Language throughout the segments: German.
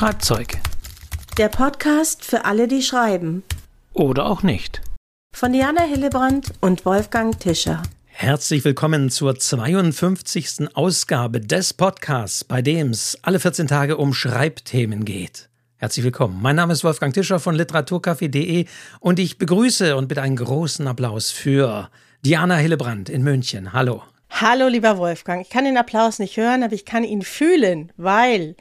Schreibzeug. Der Podcast für alle, die schreiben. Oder auch nicht. Von Diana Hillebrand und Wolfgang Tischer. Herzlich willkommen zur 52. Ausgabe des Podcasts, bei dem es alle 14 Tage um Schreibthemen geht. Herzlich willkommen. Mein Name ist Wolfgang Tischer von literaturcafé.de und ich begrüße und bitte einen großen Applaus für Diana Hillebrand in München. Hallo. Hallo, lieber Wolfgang. Ich kann den Applaus nicht hören, aber ich kann ihn fühlen, weil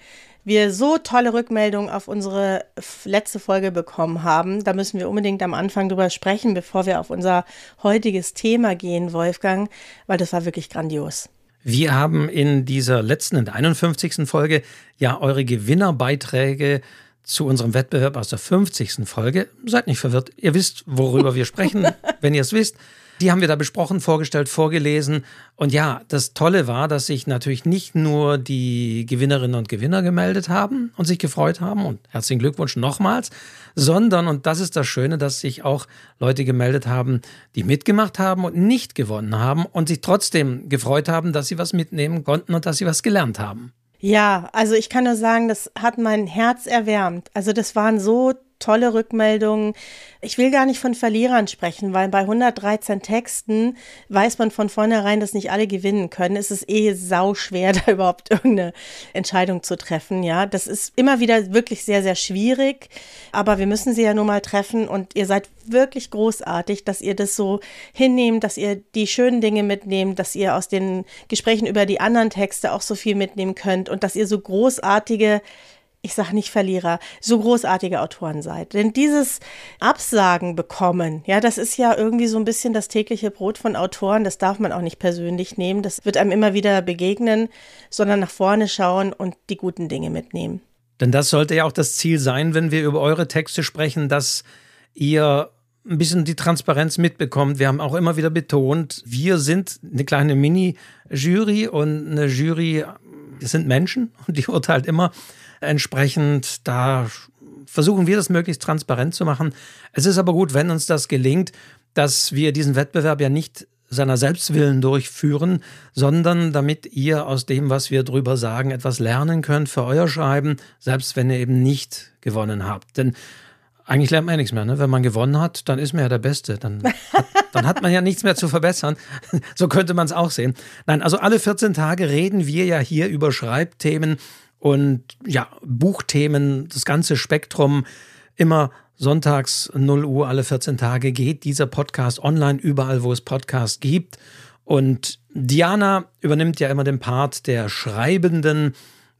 wir so tolle Rückmeldungen auf unsere letzte Folge bekommen haben. Da müssen wir unbedingt am Anfang drüber sprechen, bevor wir auf unser heutiges Thema gehen, Wolfgang, weil das war wirklich grandios. Wir haben in dieser letzten, in der 51. Folge ja eure Gewinnerbeiträge zu unserem Wettbewerb aus der 50. Folge. Seid nicht verwirrt, ihr wisst, worüber wir sprechen, wenn ihr es wisst. Die haben wir da besprochen, vorgestellt, vorgelesen. Und ja, das Tolle war, dass sich natürlich nicht nur die Gewinnerinnen und Gewinner gemeldet haben und sich gefreut haben und herzlichen Glückwunsch nochmals, sondern, und das ist das Schöne, dass sich auch Leute gemeldet haben, die mitgemacht haben und nicht gewonnen haben und sich trotzdem gefreut haben, dass sie was mitnehmen konnten und dass sie was gelernt haben. Ja, also ich kann nur sagen, das hat mein Herz erwärmt. Also das waren so tolle Rückmeldungen. Ich will gar nicht von Verlierern sprechen, weil bei 113 Texten weiß man von vornherein, dass nicht alle gewinnen können. Es ist eh sau schwer, da überhaupt irgendeine Entscheidung zu treffen. Ja, das ist immer wieder wirklich sehr, sehr schwierig. Aber wir müssen sie ja nun mal treffen und ihr seid wirklich großartig, dass ihr das so hinnehmt, dass ihr die schönen Dinge mitnehmt, dass ihr aus den Gesprächen über die anderen Texte auch so viel mitnehmen könnt und dass ihr so großartige ich sage nicht Verlierer, so großartige Autoren seid. Denn dieses Absagen bekommen, ja, das ist ja irgendwie so ein bisschen das tägliche Brot von Autoren. Das darf man auch nicht persönlich nehmen. Das wird einem immer wieder begegnen, sondern nach vorne schauen und die guten Dinge mitnehmen. Denn das sollte ja auch das Ziel sein, wenn wir über eure Texte sprechen, dass ihr ein bisschen die Transparenz mitbekommt. Wir haben auch immer wieder betont, wir sind eine kleine Mini-Jury und eine Jury, das sind Menschen und die urteilt immer Entsprechend, da versuchen wir das möglichst transparent zu machen. Es ist aber gut, wenn uns das gelingt, dass wir diesen Wettbewerb ja nicht seiner Selbstwillen durchführen, sondern damit ihr aus dem, was wir drüber sagen, etwas lernen könnt für euer Schreiben, selbst wenn ihr eben nicht gewonnen habt. Denn eigentlich lernt man ja nichts mehr. Ne? Wenn man gewonnen hat, dann ist man ja der Beste. Dann hat, dann hat man ja nichts mehr zu verbessern. So könnte man es auch sehen. Nein, also alle 14 Tage reden wir ja hier über Schreibthemen und ja, Buchthemen, das ganze Spektrum, immer sonntags 0 Uhr alle 14 Tage geht dieser Podcast online, überall, wo es Podcasts gibt. Und Diana übernimmt ja immer den Part der Schreibenden,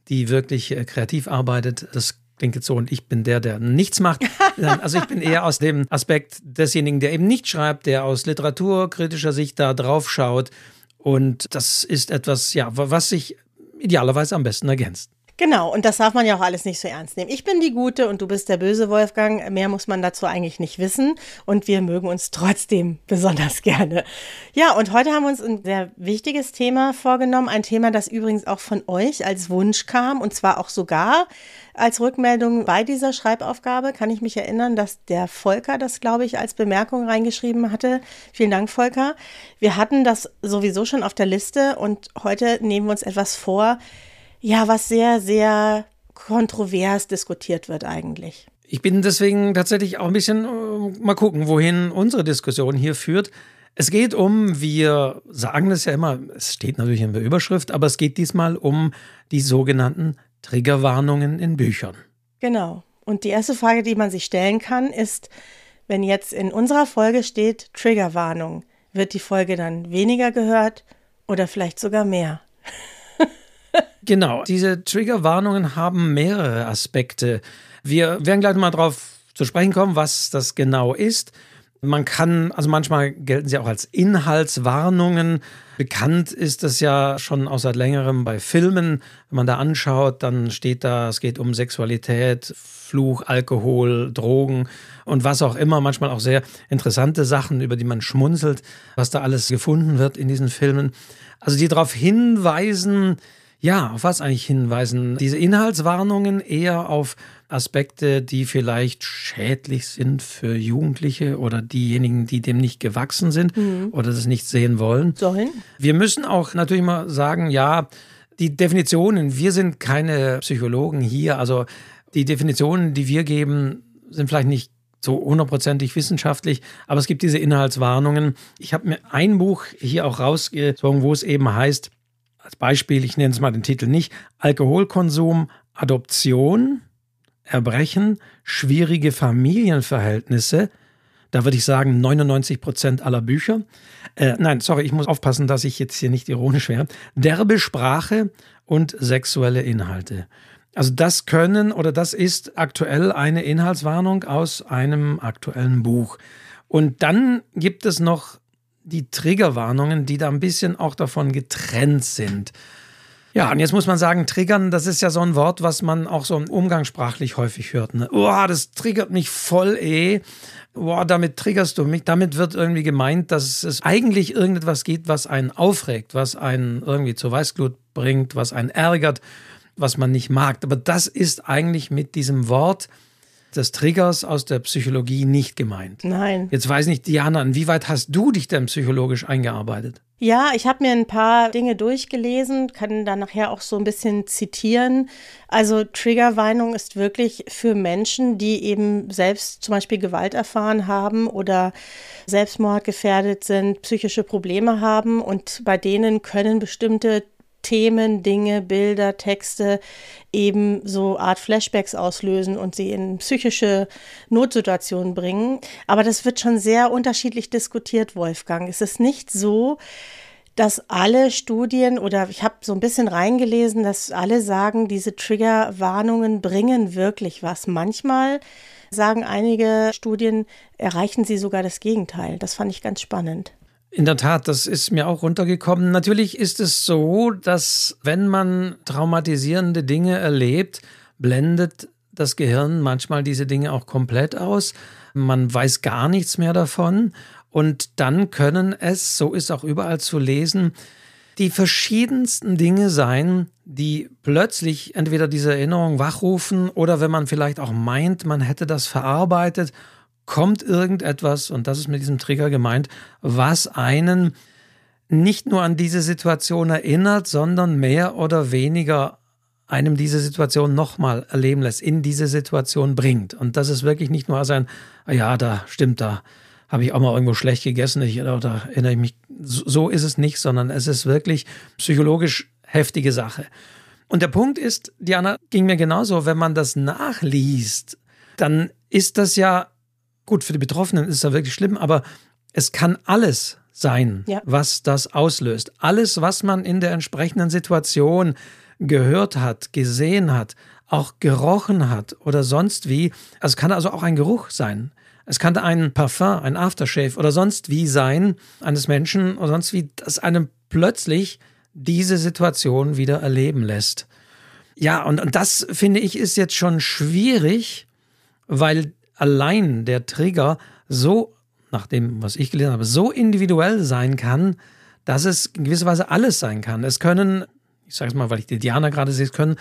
die wirklich äh, kreativ arbeitet. Das klingt jetzt so und ich bin der, der nichts macht. Also ich bin eher aus dem Aspekt desjenigen, der eben nicht schreibt, der aus literaturkritischer Sicht da drauf schaut. Und das ist etwas, ja, was sich idealerweise am besten ergänzt. Genau, und das darf man ja auch alles nicht so ernst nehmen. Ich bin die Gute und du bist der böse Wolfgang. Mehr muss man dazu eigentlich nicht wissen. Und wir mögen uns trotzdem besonders gerne. Ja, und heute haben wir uns ein sehr wichtiges Thema vorgenommen. Ein Thema, das übrigens auch von euch als Wunsch kam. Und zwar auch sogar als Rückmeldung bei dieser Schreibaufgabe. Kann ich mich erinnern, dass der Volker das, glaube ich, als Bemerkung reingeschrieben hatte. Vielen Dank, Volker. Wir hatten das sowieso schon auf der Liste und heute nehmen wir uns etwas vor, ja, was sehr, sehr kontrovers diskutiert wird eigentlich. Ich bin deswegen tatsächlich auch ein bisschen äh, mal gucken, wohin unsere Diskussion hier führt. Es geht um, wir sagen es ja immer, es steht natürlich in der Überschrift, aber es geht diesmal um die sogenannten Triggerwarnungen in Büchern. Genau. Und die erste Frage, die man sich stellen kann, ist, wenn jetzt in unserer Folge steht Triggerwarnung, wird die Folge dann weniger gehört oder vielleicht sogar mehr? Genau, diese Triggerwarnungen haben mehrere Aspekte. Wir werden gleich mal darauf zu sprechen kommen, was das genau ist. Man kann, also manchmal gelten sie auch als Inhaltswarnungen. Bekannt ist das ja schon auch seit längerem bei Filmen. Wenn man da anschaut, dann steht da, es geht um Sexualität, Fluch, Alkohol, Drogen und was auch immer. Manchmal auch sehr interessante Sachen, über die man schmunzelt, was da alles gefunden wird in diesen Filmen. Also die darauf hinweisen, ja, auf was eigentlich hinweisen? Diese Inhaltswarnungen eher auf Aspekte, die vielleicht schädlich sind für Jugendliche oder diejenigen, die dem nicht gewachsen sind mhm. oder das nicht sehen wollen. Sollen? Wir müssen auch natürlich mal sagen, ja, die Definitionen, wir sind keine Psychologen hier, also Die Definitionen, die wir geben, sind vielleicht nicht so hundertprozentig wissenschaftlich, aber es gibt diese Inhaltswarnungen. Ich habe mir ein Buch hier auch rausgezogen, wo es eben heißt, als Beispiel, ich nenne es mal den Titel nicht, Alkoholkonsum, Adoption, Erbrechen, schwierige Familienverhältnisse. Da würde ich sagen 99 Prozent aller Bücher. Äh, nein, sorry, ich muss aufpassen, dass ich jetzt hier nicht ironisch wäre. Derbe Sprache und sexuelle Inhalte. Also das können oder das ist aktuell eine Inhaltswarnung aus einem aktuellen Buch. Und dann gibt es noch die Triggerwarnungen, die da ein bisschen auch davon getrennt sind. Ja, und jetzt muss man sagen, triggern, das ist ja so ein Wort, was man auch so umgangssprachlich häufig hört. Ne? Oh, das triggert mich voll eh. Boah, damit triggerst du mich. Damit wird irgendwie gemeint, dass es eigentlich irgendetwas gibt, was einen aufregt, was einen irgendwie zur Weißglut bringt, was einen ärgert, was man nicht mag. Aber das ist eigentlich mit diesem Wort des Triggers aus der Psychologie nicht gemeint. Nein. Jetzt weiß nicht, Diana, inwieweit hast du dich denn psychologisch eingearbeitet? Ja, ich habe mir ein paar Dinge durchgelesen, kann dann nachher auch so ein bisschen zitieren. Also Triggerwarnung ist wirklich für Menschen, die eben selbst zum Beispiel Gewalt erfahren haben oder Selbstmordgefährdet sind, psychische Probleme haben und bei denen können bestimmte Themen, Dinge, Bilder, Texte eben so Art Flashbacks auslösen und sie in psychische Notsituationen bringen. Aber das wird schon sehr unterschiedlich diskutiert, Wolfgang. Es ist nicht so, dass alle Studien oder ich habe so ein bisschen reingelesen, dass alle sagen, diese Triggerwarnungen bringen wirklich was. Manchmal sagen einige Studien, erreichen sie sogar das Gegenteil. Das fand ich ganz spannend. In der Tat, das ist mir auch runtergekommen. Natürlich ist es so, dass wenn man traumatisierende Dinge erlebt, blendet das Gehirn manchmal diese Dinge auch komplett aus. Man weiß gar nichts mehr davon. Und dann können es, so ist auch überall zu lesen, die verschiedensten Dinge sein, die plötzlich entweder diese Erinnerung wachrufen oder wenn man vielleicht auch meint, man hätte das verarbeitet kommt irgendetwas, und das ist mit diesem Trigger gemeint, was einen nicht nur an diese Situation erinnert, sondern mehr oder weniger einem diese Situation nochmal erleben lässt, in diese Situation bringt. Und das ist wirklich nicht nur als ein, ah ja, da stimmt, da habe ich auch mal irgendwo schlecht gegessen, ich, oder erinnere ich mich, so ist es nicht, sondern es ist wirklich psychologisch heftige Sache. Und der Punkt ist, Diana, ging mir genauso, wenn man das nachliest, dann ist das ja Gut, für die Betroffenen ist das wirklich schlimm, aber es kann alles sein, ja. was das auslöst. Alles, was man in der entsprechenden Situation gehört hat, gesehen hat, auch gerochen hat oder sonst wie. Also es kann also auch ein Geruch sein. Es kann ein Parfum, ein Aftershave oder sonst wie sein eines Menschen oder sonst wie, das einem plötzlich diese Situation wieder erleben lässt. Ja, und, und das finde ich ist jetzt schon schwierig, weil allein der Trigger so, nach dem, was ich gelesen habe, so individuell sein kann, dass es in gewisser Weise alles sein kann. Es können, ich sage es mal, weil ich die Diana gerade sehe, es können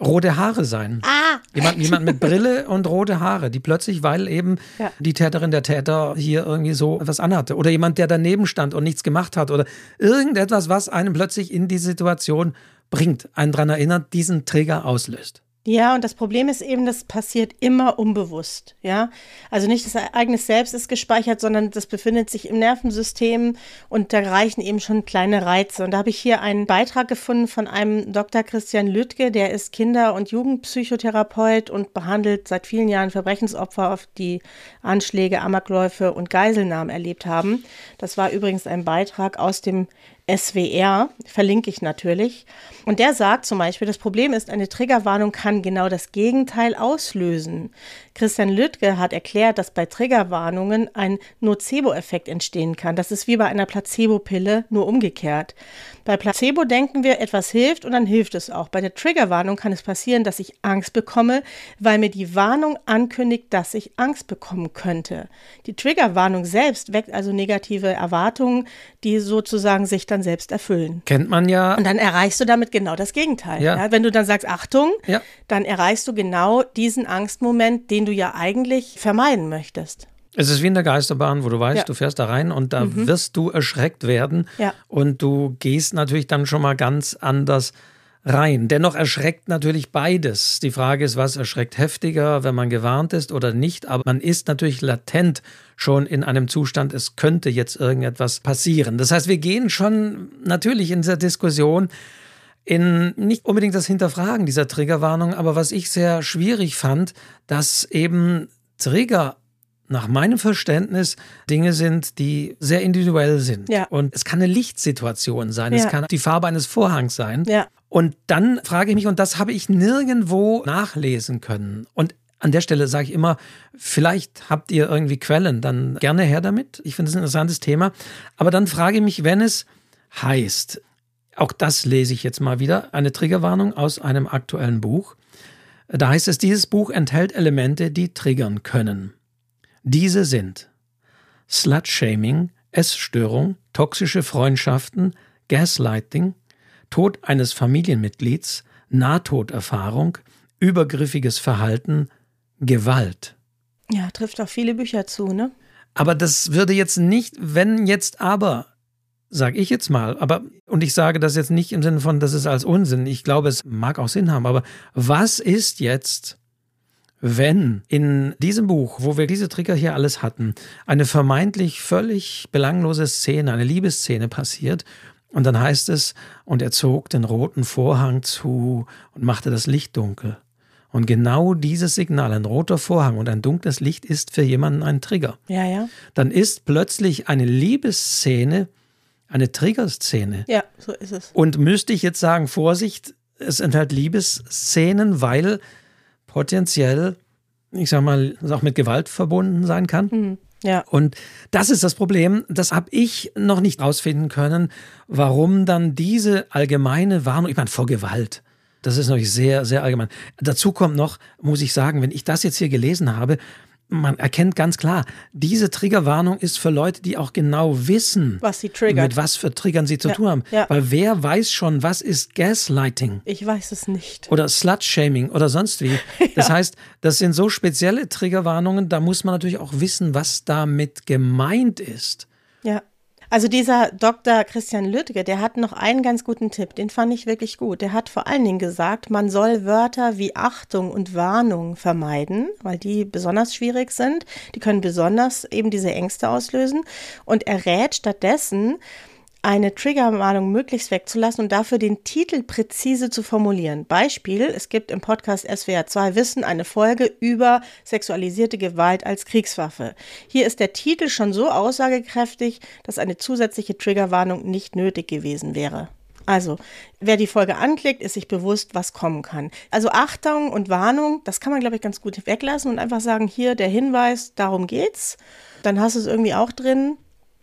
rote Haare sein. Ah. Jemand, jemand mit Brille und rote Haare, die plötzlich, weil eben ja. die Täterin der Täter hier irgendwie so etwas anhatte. Oder jemand, der daneben stand und nichts gemacht hat. Oder irgendetwas, was einen plötzlich in die Situation bringt, einen daran erinnert, diesen Trigger auslöst. Ja, und das Problem ist eben, das passiert immer unbewusst, ja. Also nicht das Ereignis selbst ist gespeichert, sondern das befindet sich im Nervensystem und da reichen eben schon kleine Reize. Und da habe ich hier einen Beitrag gefunden von einem Dr. Christian Lüttke, der ist Kinder- und Jugendpsychotherapeut und behandelt seit vielen Jahren Verbrechensopfer, auf die Anschläge, Amokläufe und Geiselnahmen erlebt haben. Das war übrigens ein Beitrag aus dem SWR, verlinke ich natürlich. Und der sagt zum Beispiel, das Problem ist, eine Triggerwarnung kann genau das Gegenteil auslösen. Christian Lüttke hat erklärt, dass bei Triggerwarnungen ein Nocebo-Effekt entstehen kann. Das ist wie bei einer Placebo-Pille, nur umgekehrt. Bei Placebo denken wir, etwas hilft und dann hilft es auch. Bei der Triggerwarnung kann es passieren, dass ich Angst bekomme, weil mir die Warnung ankündigt, dass ich Angst bekommen könnte. Die Triggerwarnung selbst weckt also negative Erwartungen, die sozusagen sich dann selbst erfüllen. Kennt man ja. Und dann erreichst du damit genau das Gegenteil. Ja. Ja, wenn du dann sagst, Achtung, ja. dann erreichst du genau diesen Angstmoment, den du ja eigentlich vermeiden möchtest. Es ist wie in der Geisterbahn, wo du weißt, ja. du fährst da rein und da mhm. wirst du erschreckt werden. Ja. Und du gehst natürlich dann schon mal ganz anders rein. Dennoch erschreckt natürlich beides. Die Frage ist, was erschreckt heftiger, wenn man gewarnt ist oder nicht. Aber man ist natürlich latent schon in einem Zustand, es könnte jetzt irgendetwas passieren. Das heißt, wir gehen schon natürlich in dieser Diskussion in nicht unbedingt das Hinterfragen dieser Triggerwarnung, aber was ich sehr schwierig fand, dass eben Trigger nach meinem Verständnis Dinge sind, die sehr individuell sind. Ja. Und es kann eine Lichtsituation sein, Ja. es kann die Farbe eines Vorhangs sein. Ja. Und dann frage ich mich, und das habe ich nirgendwo nachlesen können. Und an der Stelle sage ich immer, vielleicht habt ihr irgendwie Quellen, dann gerne her damit. Ich finde es ein interessantes Thema. Aber dann frage ich mich, wenn es heißt, auch das lese ich jetzt mal wieder, eine Triggerwarnung aus einem aktuellen Buch. Da heißt es, dieses Buch enthält Elemente, die triggern können. Diese sind Slut-Shaming, Essstörung, toxische Freundschaften, Gaslighting, Tod eines Familienmitglieds, Nahtoderfahrung, übergriffiges Verhalten, Gewalt. Ja, trifft auf viele Bücher zu, ne? Aber das würde jetzt nicht, wenn jetzt aber, sage ich jetzt mal, aber, und ich sage das jetzt nicht im Sinne von, das ist als Unsinn, ich glaube, es mag auch Sinn haben, aber was ist jetzt, wenn in diesem Buch, wo wir diese Trigger hier alles hatten, eine vermeintlich völlig belanglose Szene, eine Liebesszene passiert und dann heißt es, und er zog den roten Vorhang zu und machte das Licht dunkel. Und genau dieses Signal, ein roter Vorhang und ein dunkles Licht, ist für jemanden ein Trigger. Ja, ja. Dann ist plötzlich eine Liebesszene eine Triggerszene. Ja, so ist es. Und müsste ich jetzt sagen, Vorsicht, es enthält Liebesszenen, weil potenziell, ich sag mal, es auch mit Gewalt verbunden sein kann. Hm. Ja. Und das ist das Problem, das habe ich noch nicht rausfinden können, warum dann diese allgemeine Warnung, ich meine, vor Gewalt, das ist natürlich sehr, sehr allgemein. Dazu kommt noch, muss ich sagen, wenn ich das jetzt hier gelesen habe, man erkennt ganz klar, diese Triggerwarnung ist für Leute, die auch genau wissen, Was sie triggert. mit was für Triggern sie zu Ja, tun haben. ja. Weil wer weiß schon, was ist Gaslighting? Ich weiß es nicht. oder Slut-Shaming oder sonst wie. Das heißt, das sind so spezielle Triggerwarnungen, da muss man natürlich auch wissen, was damit gemeint ist. Ja. Also dieser Dr. Christian Lüttge, der hat noch einen ganz guten Tipp, den fand ich wirklich gut. Der hat vor allen Dingen gesagt, man soll Wörter wie Achtung und Warnung vermeiden, weil die besonders schwierig sind. Die können besonders eben diese Ängste auslösen. Und er rät stattdessen, eine Triggerwarnung möglichst wegzulassen und dafür den Titel präzise zu formulieren. Beispiel, es gibt im Podcast SWR 2 Wissen eine Folge über sexualisierte Gewalt als Kriegswaffe. Hier ist der Titel schon so aussagekräftig, dass eine zusätzliche Triggerwarnung nicht nötig gewesen wäre. Also, wer die Folge anklickt, ist sich bewusst, was kommen kann. Also Achtung und Warnung, das kann man, glaube ich, ganz gut weglassen und einfach sagen, hier der Hinweis, darum geht's. Dann hast du es irgendwie auch drin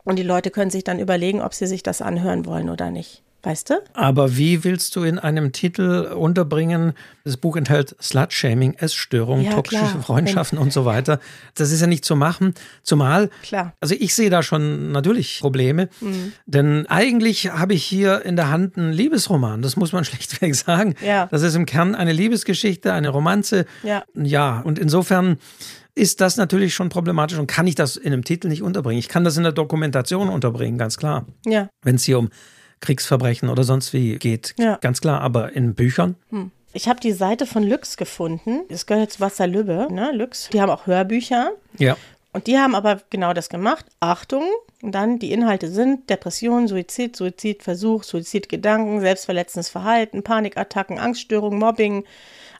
und die Leute können sich dann überlegen, ob sie sich das anhören wollen oder nicht. Weißt du? Aber wie willst du in einem Titel unterbringen, das Buch enthält Slut-Shaming, Essstörung, Ja, toxische klar. Freundschaften und so weiter. Das ist ja nicht zu machen. Zumal, Klar. also ich sehe da schon natürlich Probleme, Mhm. denn eigentlich habe ich hier in der Hand einen Liebesroman. Das muss man schlichtweg sagen. Ja. Das ist im Kern eine Liebesgeschichte, eine Romanze. Ja. Ja, und insofern ist das natürlich schon problematisch und kann ich das in einem Titel nicht unterbringen. Ich kann das in der Dokumentation unterbringen, ganz klar. Ja. Wenn es hier um Kriegsverbrechen oder sonst wie geht, Ja. ganz klar. Aber in Büchern, Ich habe die Seite von Lüx gefunden. Das gehört jetzt Wasserlübbe, ne? Lüx. Die haben auch Hörbücher. ja. Und die haben aber genau das gemacht. Achtung. Und dann die Inhalte sind Depression, Suizid, Suizidversuch, Suizidgedanken, selbstverletzendes Verhalten, Panikattacken, Angststörungen, Mobbing.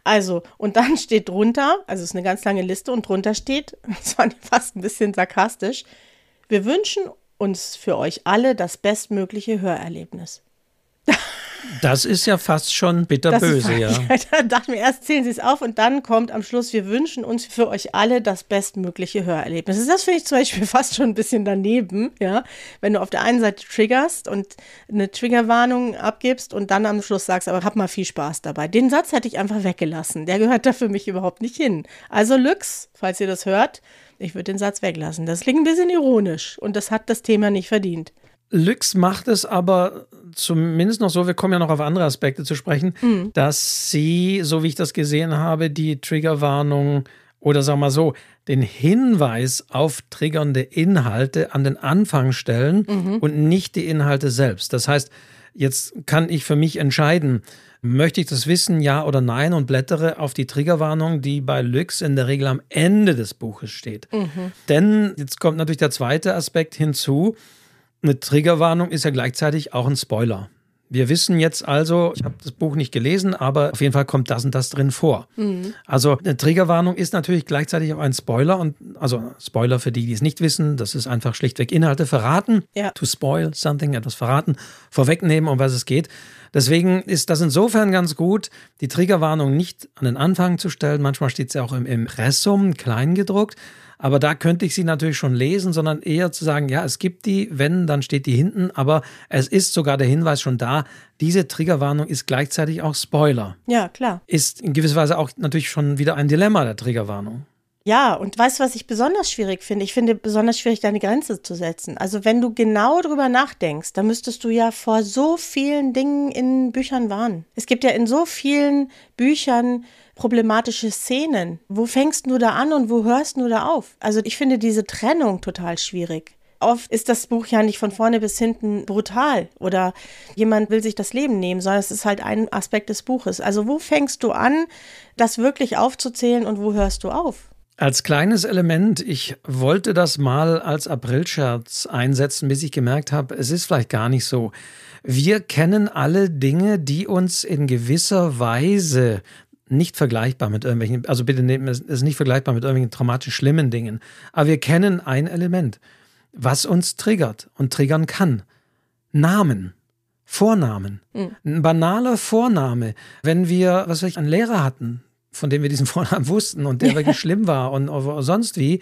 Also, und dann steht drunter, also es ist eine ganz lange Liste und drunter steht, das fand ich fast ein bisschen sarkastisch, wir wünschen uns für euch alle das bestmögliche Hörerlebnis. Das ist ja fast schon bitterböse, ja. Ich dachte mir, erst zählen Sie es auf und dann kommt am Schluss, wir wünschen uns für euch alle das bestmögliche Hörerlebnis. Das finde ich zum Beispiel fast schon ein bisschen daneben, ja. Wenn du auf der einen Seite triggerst und eine Triggerwarnung abgibst und dann am Schluss sagst, aber hab mal viel Spaß dabei. Den Satz hätte ich einfach weggelassen. Der gehört da für mich überhaupt nicht hin. Also Lux, falls ihr das hört, ich würde den Satz weglassen. Das klingt ein bisschen ironisch und das hat das Thema nicht verdient. Lüx macht es aber zumindest noch so, wir kommen ja noch auf andere Aspekte zu sprechen, Mhm. dass sie, so wie ich das gesehen habe, die Triggerwarnung oder sagen wir mal so, den Hinweis auf triggernde Inhalte an den Anfang stellen Mhm. und nicht die Inhalte selbst. Das heißt, jetzt kann ich für mich entscheiden, Möchte ich das wissen, ja oder nein? Und blättere auf die Triggerwarnung, die bei Lux in der Regel am Ende des Buches steht. Mhm. Denn jetzt kommt natürlich der zweite Aspekt hinzu. Eine Triggerwarnung ist ja gleichzeitig auch ein Spoiler. Wir wissen jetzt also, ich habe das Buch nicht gelesen, aber auf jeden Fall kommt das und das drin vor. Mhm. Also eine Triggerwarnung ist natürlich gleichzeitig auch ein Spoiler und also Spoiler für die, die es nicht wissen, das ist einfach schlichtweg Inhalte verraten, ja. to spoil something, etwas verraten, vorwegnehmen, um was es geht. Deswegen ist das insofern ganz gut, die Triggerwarnung nicht an den Anfang zu stellen. Manchmal steht sie auch im Impressum klein gedruckt. Aber da könnte ich sie natürlich schon lesen, sondern eher zu sagen, ja, es gibt die, wenn, dann steht die hinten, aber es ist sogar der Hinweis schon da, diese Triggerwarnung ist gleichzeitig auch Spoiler. Ja, klar. Ist in gewisser Weise auch natürlich schon wieder ein Dilemma der Triggerwarnung. Ja, und weißt du, was ich besonders schwierig finde? Ich finde besonders schwierig, deine Grenze zu setzen. Also wenn du genau drüber nachdenkst, dann müsstest du ja vor so vielen Dingen in Büchern warnen. Es gibt ja in so vielen Büchern problematische Szenen. Wo fängst du da an und wo hörst du da auf? Also ich finde diese Trennung total schwierig. Oft ist das Buch ja nicht von vorne bis hinten brutal oder jemand will sich das Leben nehmen, sondern es ist halt ein Aspekt des Buches. Also wo fängst du an, das wirklich aufzuzählen und wo hörst du auf? Als kleines Element, ich wollte das mal als Aprilscherz einsetzen, bis ich gemerkt habe, es ist vielleicht gar nicht so. Wir kennen alle Dinge, die uns in gewisser Weise nicht vergleichbar mit irgendwelchen, also bitte nehmen es ist nicht vergleichbar mit irgendwelchen traumatisch schlimmen Dingen. Aber wir kennen ein Element, was uns triggert und triggern kann. Namen. Vornamen. Mhm. Ein banaler Vorname. Wenn wir, was weiß ich, einen Lehrer hatten, von dem wir diesen Vornamen wussten und der wirklich schlimm war und sonst wie,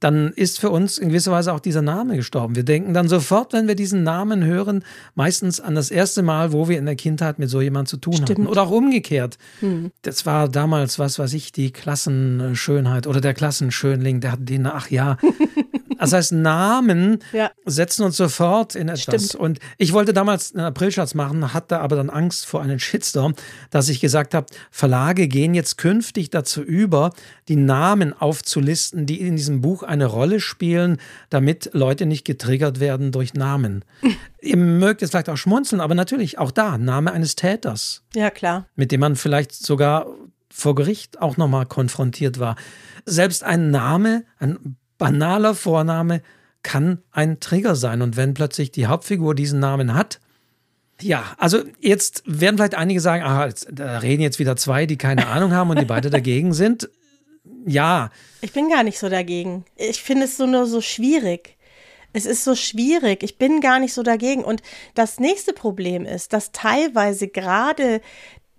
dann ist für uns in gewisser Weise auch dieser Name gestorben. Wir denken dann sofort, wenn wir diesen Namen hören, meistens an das erste Mal, wo wir in der Kindheit mit so jemand zu tun Stimmt. hatten. Oder auch umgekehrt. Hm. Das war damals, was weiß ich, die Klassenschönheit oder der Klassenschönling, der hat den, ach ja, Das heißt, Namen ja. setzen uns sofort in etwas. Stimmt. Und ich wollte damals einen Aprilschatz machen, hatte aber dann Angst vor einem Shitstorm, dass ich gesagt habe, Verlage gehen jetzt künftig dazu über, die Namen aufzulisten, die in diesem Buch eine Rolle spielen, damit Leute nicht getriggert werden durch Namen. Ihr mögt jetzt vielleicht auch schmunzeln, aber natürlich auch da, Name eines Täters. Ja, klar. Mit dem man vielleicht sogar vor Gericht auch nochmal konfrontiert war. Selbst ein Name, ein banaler Vorname kann ein Trigger sein. Und wenn plötzlich die Hauptfigur diesen Namen hat, ja, also jetzt werden vielleicht einige sagen, ah, da reden jetzt wieder zwei, die keine Ahnung haben und die beide dagegen sind. Ja. Ich bin gar nicht so dagegen. Ich finde es so nur so schwierig. Es ist so schwierig. Ich bin gar nicht so dagegen. Und das nächste Problem ist, dass teilweise gerade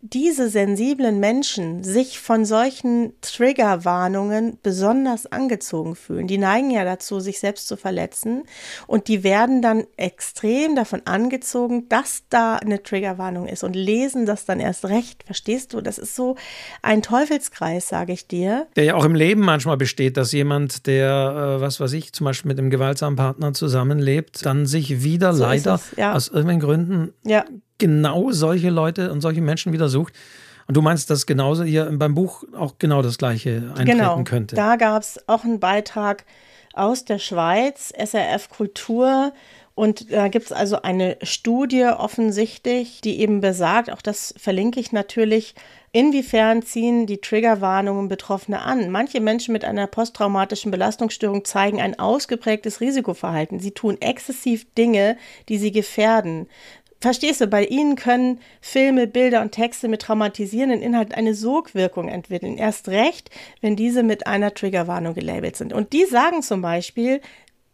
diese sensiblen Menschen sich von solchen Triggerwarnungen besonders angezogen fühlen. Die neigen ja dazu, sich selbst zu verletzen und die werden dann extrem davon angezogen, dass da eine Triggerwarnung ist und lesen das dann erst recht. Verstehst du? Das ist so ein Teufelskreis, sage ich dir. Der ja auch im Leben manchmal besteht, dass jemand, der, äh, was weiß ich, zum Beispiel mit einem gewaltsamen Partner zusammenlebt, dann sich wieder so leider ja. aus irgendwelchen Gründen ja genau solche Leute und solche Menschen wieder sucht. Und du meinst, dass genauso hier beim Buch auch genau das Gleiche eintreten genau, könnte? Da gab es auch einen Beitrag aus der Schweiz, SRF Kultur. Und da gibt es also eine Studie offensichtlich, die eben besagt, auch das verlinke ich natürlich, inwiefern ziehen die Triggerwarnungen Betroffene an. Manche Menschen mit einer posttraumatischen Belastungsstörung zeigen ein ausgeprägtes Risikoverhalten. Sie tun exzessiv Dinge, die sie gefährden. Verstehst du, bei ihnen können Filme, Bilder und Texte mit traumatisierenden Inhalten eine Sogwirkung entwickeln. Erst recht, wenn diese mit einer Triggerwarnung gelabelt sind. Und die sagen zum Beispiel,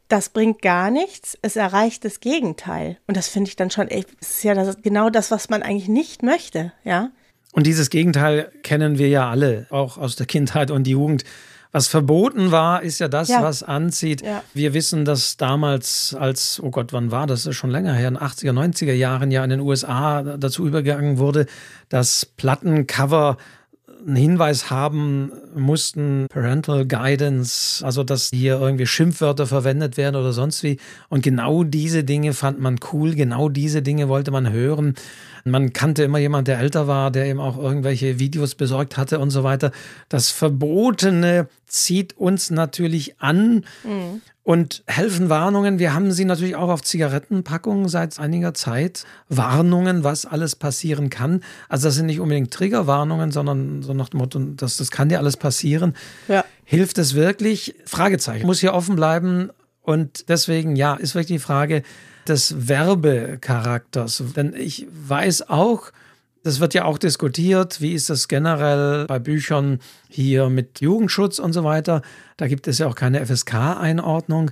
das bringt gar nichts, es erreicht das Gegenteil. Und das finde ich dann schon, ey, ist ja das, genau das, was man eigentlich nicht möchte, ja. Und dieses Gegenteil kennen wir ja alle, auch aus der Kindheit und Jugend. Was verboten war, ist ja das, ja. was anzieht. Ja. Wir wissen, dass damals als, oh Gott, wann war das? das ist schon länger her, in den 80er, 90er Jahren ja in den USA dazu übergegangen wurde, dass Plattencover einen Hinweis haben mussten, Parental Guidance, also dass hier irgendwie Schimpfwörter verwendet werden oder sonst wie. Und genau diese Dinge fand man cool, genau diese Dinge wollte man hören. Man kannte immer jemand, der älter war, der eben auch irgendwelche Videos besorgt hatte und so weiter. Das Verbotene zieht uns natürlich an. Mhm. Und helfen Warnungen. Wir haben sie natürlich auch auf Zigarettenpackungen seit einiger Zeit. Warnungen, was alles passieren kann. Also das sind nicht unbedingt Triggerwarnungen, sondern so nach dem Motto, das, das kann dir alles passieren. Ja. Hilft es wirklich? Fragezeichen. Muss hier offen bleiben. Und deswegen, ja, ist wirklich die Frage des Werbecharakters. Denn ich weiß auch, das wird ja auch diskutiert, wie ist das generell bei Büchern hier mit Jugendschutz und so weiter. Da gibt es ja auch keine FSK-Einordnung.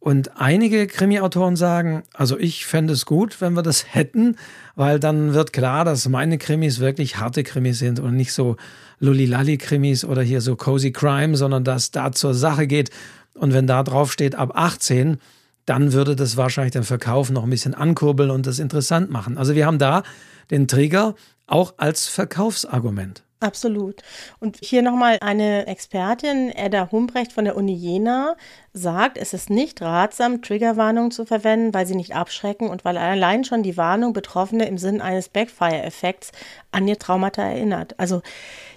Und einige Krimi-Autoren sagen, also ich fände es gut, wenn wir das hätten, weil dann wird klar, dass meine Krimis wirklich harte Krimis sind und nicht so Lulli-Lalli-Krimis oder hier so Cozy Crime, sondern dass da zur Sache geht. Und wenn da drauf steht ab 18, dann würde das wahrscheinlich den Verkauf noch ein bisschen ankurbeln und das interessant machen. Also wir haben da den Trigger auch als Verkaufsargument. Absolut. Und hier nochmal eine Expertin, Edda Humbrecht von der Uni Jena, sagt, es ist nicht ratsam, Triggerwarnungen zu verwenden, weil sie nicht abschrecken und weil allein schon die Warnung Betroffene im Sinn eines Backfire-Effekts an ihr Traumata erinnert. Also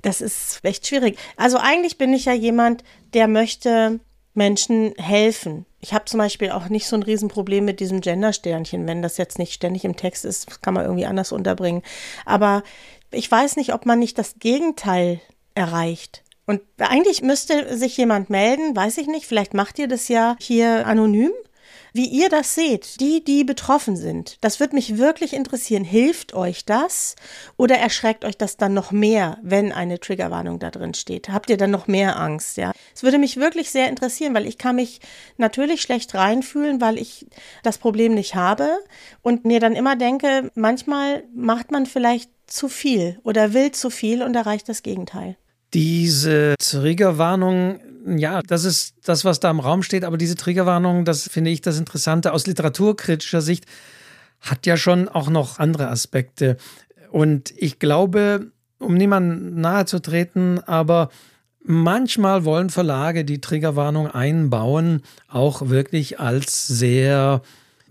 das ist echt schwierig. Also eigentlich bin ich ja jemand, der möchte Menschen helfen. Ich habe zum Beispiel auch nicht so ein Riesenproblem mit diesem Gender-Sternchen, wenn das jetzt nicht ständig im Text ist, kann man irgendwie anders unterbringen. Aber ich weiß nicht, ob man nicht das Gegenteil erreicht. Und eigentlich müsste sich jemand melden, weiß ich nicht, vielleicht macht ihr das ja hier anonym wie ihr das seht, die, die betroffen sind. Das würde mich wirklich interessieren. Hilft euch das oder erschreckt euch das dann noch mehr, wenn eine Triggerwarnung da drin steht? Habt ihr dann noch mehr Angst? Ja, es würde mich wirklich sehr interessieren, weil ich kann mich natürlich schlecht reinfühlen, weil ich das Problem nicht habe und mir dann immer denke, manchmal macht man vielleicht zu viel oder will zu viel und erreicht das Gegenteil. Diese Triggerwarnung, ja, das ist das, was da im Raum steht, aber diese Triggerwarnung, das finde ich das Interessante aus literaturkritischer Sicht, hat ja schon auch noch andere Aspekte. Und ich glaube, um niemandem nahe zu treten, aber manchmal wollen Verlage die Triggerwarnung einbauen, auch wirklich als sehr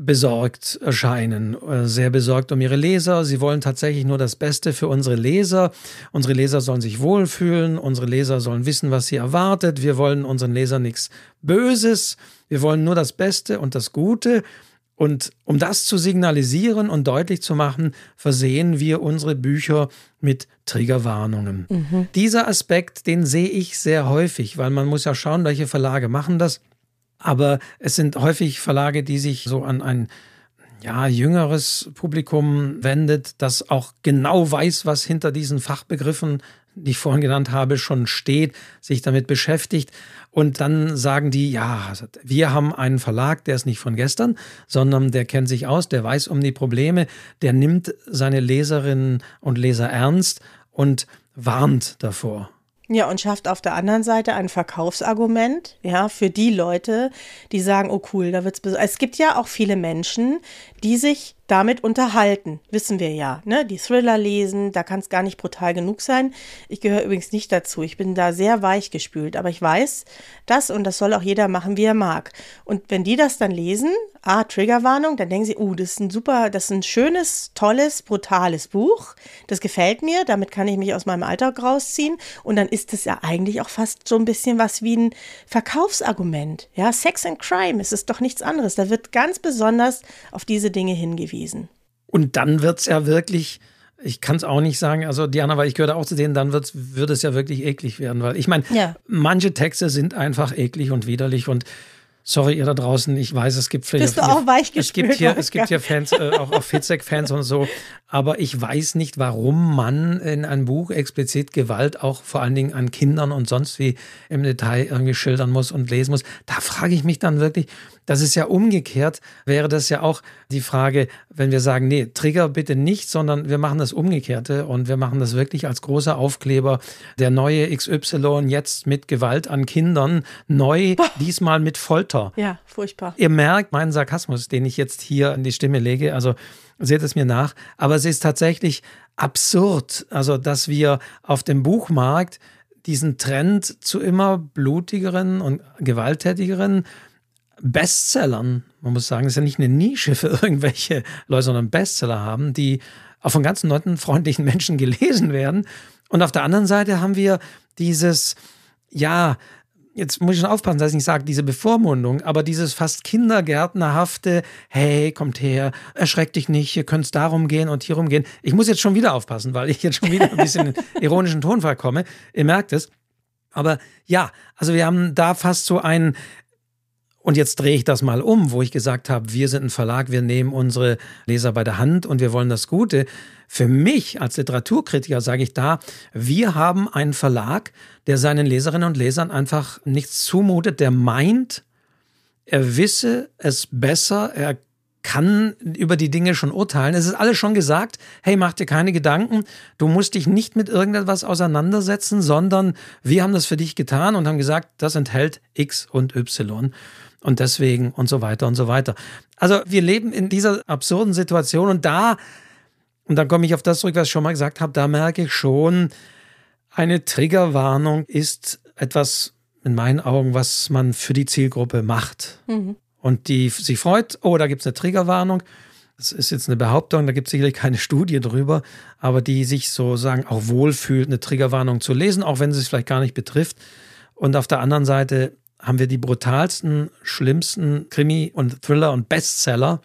besorgt erscheinen, äh, sehr besorgt um ihre Leser. Sie wollen tatsächlich nur das Beste für unsere Leser. Unsere Leser sollen sich wohlfühlen, unsere Leser sollen wissen, was sie erwartet. Wir wollen unseren Lesern nichts Böses. Wir wollen nur das Beste und das Gute. Und um das zu signalisieren und deutlich zu machen, versehen wir unsere Bücher mit Triggerwarnungen. Mhm. Dieser Aspekt, den sehe ich sehr häufig, weil man muss ja schauen, welche Verlage machen das. Aber es sind häufig Verlage, die sich so an ein ja, jüngeres Publikum wendet, das auch genau weiß, was hinter diesen Fachbegriffen, die ich vorhin genannt habe, schon steht, sich damit beschäftigt. Und dann sagen die, ja, wir haben einen Verlag, der ist nicht von gestern, sondern der kennt sich aus, der weiß um die Probleme, der nimmt seine Leserinnen und Leser ernst und warnt davor. Ja, und schafft auf der anderen Seite ein Verkaufsargument, ja, für die Leute, die sagen, oh cool, da wird's Es gibt ja auch viele Menschen, die sich damit unterhalten, wissen wir ja. Ne? Die Thriller lesen, da kann es gar nicht brutal genug sein. Ich gehöre übrigens nicht dazu. Ich bin da sehr weich gespült, aber ich weiß das und das soll auch jeder machen, wie er mag. Und wenn die das dann lesen, ah, Triggerwarnung, dann denken sie, oh, das ist ein super, das ist ein schönes, tolles, brutales Buch. Das gefällt mir, damit kann ich mich aus meinem Alltag rausziehen. Und dann ist es ja eigentlich auch fast so ein bisschen was wie ein Verkaufsargument. Ja, Sex and Crime, es ist doch nichts anderes. Da wird ganz besonders auf diese Dinge hingewiesen gewesen. Und dann wird es ja wirklich, ich kann es auch nicht sagen, also Diana, weil ich gehöre auch zu denen, dann wird's, wird es ja wirklich eklig werden, weil ich meine, ja. manche Texte sind einfach eklig und widerlich und Sorry, ihr da draußen, ich weiß, es gibt vielleicht. Bist du auch weich es gibt hier, Es gibt hier Fans, äh, auch, auch Fitzek-Fans und so. Aber ich weiß nicht, warum man in einem Buch explizit Gewalt auch vor allen Dingen an Kindern und sonst wie im Detail irgendwie schildern muss und lesen muss. Da frage ich mich dann wirklich, das ist ja umgekehrt, wäre das ja auch die Frage, wenn wir sagen, nee, Trigger bitte nicht, sondern wir machen das Umgekehrte und wir machen das wirklich als großer Aufkleber. Der neue XY jetzt mit Gewalt an Kindern, neu, diesmal mit Folter. Ja, furchtbar. Ihr merkt meinen Sarkasmus, den ich jetzt hier in die Stimme lege. Also seht es mir nach. Aber es ist tatsächlich absurd, also dass wir auf dem Buchmarkt diesen Trend zu immer blutigeren und gewalttätigeren Bestsellern, man muss sagen, es ist ja nicht eine Nische für irgendwelche Leute, sondern Bestseller haben, die auch von ganzen Leuten, freundlichen Menschen gelesen werden. Und auf der anderen Seite haben wir dieses, ja, jetzt muss ich schon aufpassen, dass ich nicht sage, diese Bevormundung, aber dieses fast kindergärtnerhafte, hey, kommt her, erschreck dich nicht, ihr könnt darum gehen und hierum gehen. Ich muss jetzt schon wieder aufpassen, weil ich jetzt schon wieder ein bisschen in ironischen Tonfall komme. Ihr merkt es. Aber ja, also wir haben da fast so ein, und jetzt drehe ich das mal um, wo ich gesagt habe, wir sind ein Verlag, wir nehmen unsere Leser bei der Hand und wir wollen das Gute. Für mich als Literaturkritiker sage ich da, wir haben einen Verlag, der seinen Leserinnen und Lesern einfach nichts zumutet, der meint, er wisse es besser, er kann über die Dinge schon urteilen. Es ist alles schon gesagt. Hey, mach dir keine Gedanken. Du musst dich nicht mit irgendetwas auseinandersetzen, sondern wir haben das für dich getan und haben gesagt, das enthält X und Y und deswegen und so weiter und so weiter. Also wir leben in dieser absurden Situation und da, und dann komme ich auf das zurück, was ich schon mal gesagt habe, da merke ich schon, eine Triggerwarnung ist etwas in meinen Augen, was man für die Zielgruppe macht. Mhm. Und die sich freut, oh, da gibt es eine Triggerwarnung. Das ist jetzt eine Behauptung, da gibt es sicherlich keine Studie drüber, aber die sich sozusagen auch wohlfühlt, eine Triggerwarnung zu lesen, auch wenn sie es vielleicht gar nicht betrifft. Und auf der anderen Seite haben wir die brutalsten, schlimmsten Krimi- und Thriller- und Bestseller.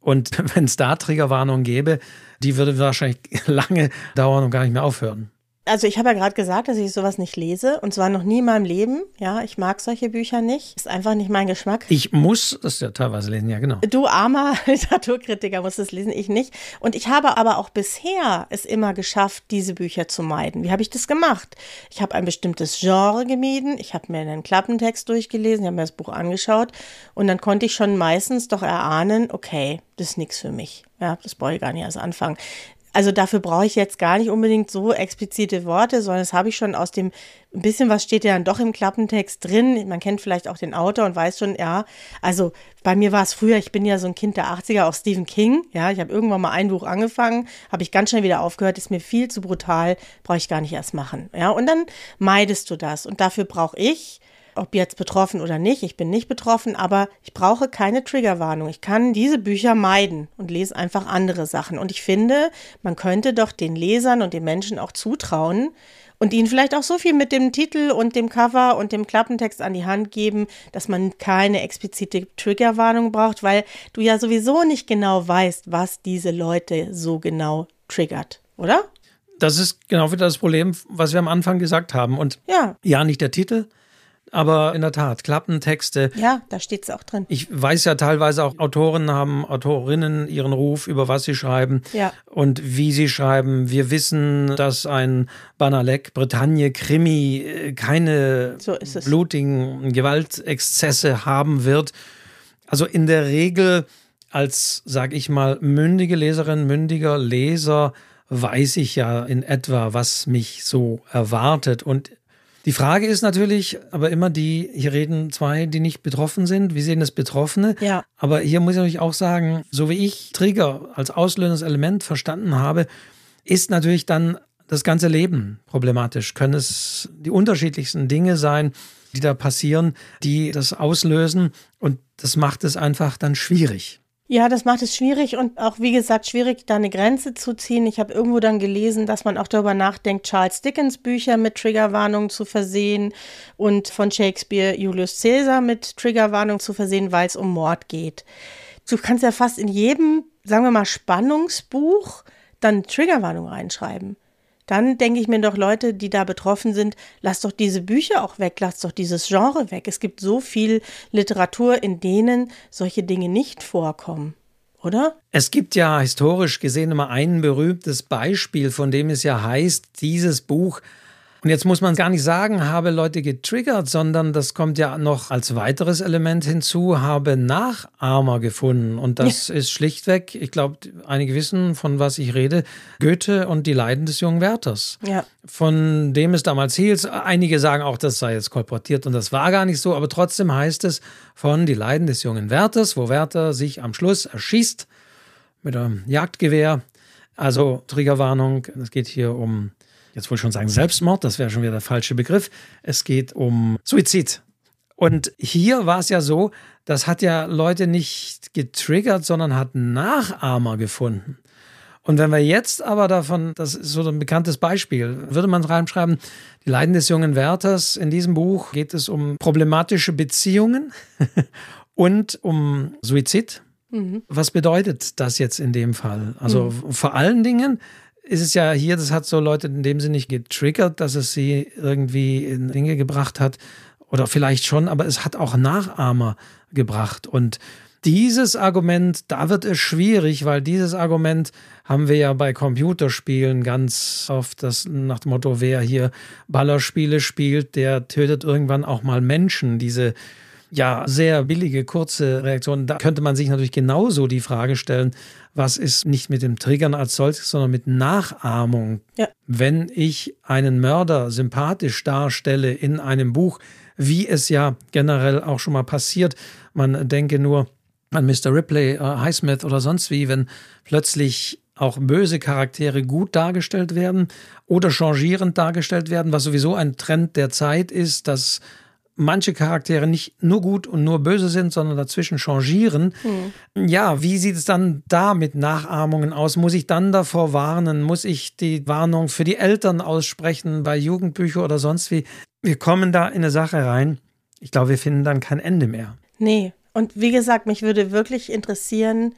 Und wenn es da Triggerwarnungen gäbe, die würde wahrscheinlich lange dauern und gar nicht mehr aufhören. Also ich habe ja gerade gesagt, dass ich sowas nicht lese und zwar noch nie in meinem Leben. Ja, ich mag solche Bücher nicht. Ist einfach nicht mein Geschmack. Ich muss das ja teilweise lesen, ja genau. Du armer Literaturkritiker musst es lesen, ich nicht. Und ich habe aber auch bisher es immer geschafft, diese Bücher zu meiden. Wie habe ich das gemacht? Ich habe ein bestimmtes Genre gemieden. Ich habe mir einen Klappentext durchgelesen, ich habe mir das Buch angeschaut und dann konnte ich schon meistens doch erahnen, okay, das ist nichts für mich. Ja, das brauche ich gar nicht erst anfangen. Also dafür brauche ich jetzt gar nicht unbedingt so explizite Worte, sondern das habe ich schon aus dem, ein bisschen was steht ja dann doch im Klappentext drin. Man kennt vielleicht auch den Autor und weiß schon, ja, also bei mir war es früher, ich bin ja so ein Kind der 80er, auch Stephen King. Ja, ich habe irgendwann mal ein Buch angefangen, habe ich ganz schnell wieder aufgehört, ist mir viel zu brutal, brauche ich gar nicht erst machen. Ja, und dann meidest du das. Und dafür brauche ich ob jetzt betroffen oder nicht, ich bin nicht betroffen, aber ich brauche keine Triggerwarnung. Ich kann diese Bücher meiden und lese einfach andere Sachen. Und ich finde, man könnte doch den Lesern und den Menschen auch zutrauen und ihnen vielleicht auch so viel mit dem Titel und dem Cover und dem Klappentext an die Hand geben, dass man keine explizite Triggerwarnung braucht, weil du ja sowieso nicht genau weißt, was diese Leute so genau triggert, oder? Das ist genau wieder das Problem, was wir am Anfang gesagt haben. Und ja, ja nicht der Titel, aber in der Tat, Klappentexte. Ja, da steht es auch drin. Ich weiß ja teilweise auch, Autoren haben, Autorinnen ihren Ruf, über was sie schreiben ja. und wie sie schreiben. Wir wissen, dass ein Banalek Bretagne Krimi äh, keine so blutigen Gewaltexzesse haben wird. Also in der Regel als, sag ich mal, mündige Leserin, mündiger Leser weiß ich ja in etwa, was mich so erwartet. Und die Frage ist natürlich, aber immer die, hier reden zwei, die nicht betroffen sind. Wir sehen das Betroffene. Ja. Aber hier muss ich natürlich auch sagen, so wie ich Trigger als auslösendes Element verstanden habe, ist natürlich dann das ganze Leben problematisch. Können es die unterschiedlichsten Dinge sein, die da passieren, die das auslösen. Und das macht es einfach dann schwierig. Ja, das macht es schwierig und auch, wie gesagt, schwierig, da eine Grenze zu ziehen. Ich habe irgendwo dann gelesen, dass man auch darüber nachdenkt, Charles Dickens Bücher mit Triggerwarnungen zu versehen und von Shakespeare Julius Caesar mit Triggerwarnungen zu versehen, weil es um Mord geht. Du kannst ja fast in jedem, sagen wir mal, Spannungsbuch dann Triggerwarnung reinschreiben dann denke ich mir doch, Leute, die da betroffen sind, lasst doch diese Bücher auch weg, lasst doch dieses Genre weg. Es gibt so viel Literatur, in denen solche Dinge nicht vorkommen. Oder? Es gibt ja historisch gesehen immer ein berühmtes Beispiel, von dem es ja heißt, dieses Buch und jetzt muss man gar nicht sagen, habe Leute getriggert, sondern das kommt ja noch als weiteres Element hinzu, habe Nachahmer gefunden. Und das ja. ist schlichtweg, ich glaube, einige wissen, von was ich rede, Goethe und die Leiden des jungen Werthers. Ja. Von dem es damals hielt. Einige sagen auch, das sei jetzt kolportiert und das war gar nicht so, aber trotzdem heißt es von die Leiden des jungen Werthers, wo Werther sich am Schluss erschießt mit einem Jagdgewehr. Also Triggerwarnung, es geht hier um jetzt ich schon sagen Selbstmord, das wäre schon wieder der falsche Begriff. Es geht um Suizid. Und hier war es ja so, das hat ja Leute nicht getriggert, sondern hat Nachahmer gefunden. Und wenn wir jetzt aber davon, das ist so ein bekanntes Beispiel, würde man reinschreiben, die Leiden des jungen Wärters, in diesem Buch geht es um problematische Beziehungen und um Suizid. Mhm. Was bedeutet das jetzt in dem Fall? Also mhm. vor allen Dingen ist es ja hier, das hat so Leute in dem Sinne nicht getriggert, dass es sie irgendwie in Dinge gebracht hat. Oder vielleicht schon, aber es hat auch Nachahmer gebracht. Und dieses Argument, da wird es schwierig, weil dieses Argument haben wir ja bei Computerspielen ganz oft das nach dem Motto, wer hier Ballerspiele spielt, der tötet irgendwann auch mal Menschen. Diese ja sehr billige kurze Reaktion. Da könnte man sich natürlich genauso die Frage stellen, was ist nicht mit dem Triggern als solches, sondern mit Nachahmung. Ja. Wenn ich einen Mörder sympathisch darstelle in einem Buch, wie es ja generell auch schon mal passiert, man denke nur an Mr. Ripley, äh, Highsmith oder sonst wie, wenn plötzlich auch böse Charaktere gut dargestellt werden oder changierend dargestellt werden, was sowieso ein Trend der Zeit ist, dass manche Charaktere nicht nur gut und nur böse sind, sondern dazwischen changieren. Hm. Ja, wie sieht es dann da mit Nachahmungen aus? Muss ich dann davor warnen? Muss ich die Warnung für die Eltern aussprechen bei Jugendbüchern oder sonst wie? Wir kommen da in eine Sache rein. Ich glaube, wir finden dann kein Ende mehr. Nee, und wie gesagt, mich würde wirklich interessieren,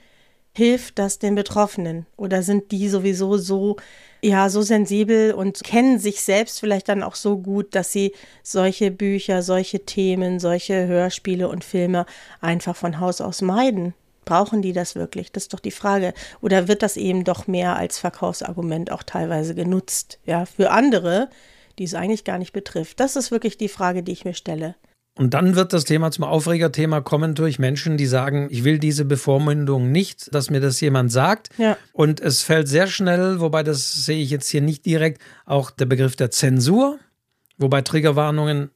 hilft das den Betroffenen oder sind die sowieso so ja so sensibel und kennen sich selbst vielleicht dann auch so gut, dass sie solche Bücher, solche Themen, solche Hörspiele und Filme einfach von Haus aus meiden? Brauchen die das wirklich? Das ist doch die Frage. Oder wird das eben doch mehr als Verkaufsargument auch teilweise genutzt, ja, für andere, die es eigentlich gar nicht betrifft? Das ist wirklich die Frage, die ich mir stelle. Und dann wird das Thema zum Aufregerthema kommen durch Menschen, die sagen, ich will diese Bevormundung nicht, dass mir das jemand sagt. Ja. Und es fällt sehr schnell, wobei das sehe ich jetzt hier nicht direkt, auch der Begriff der Zensur, wobei Triggerwarnungen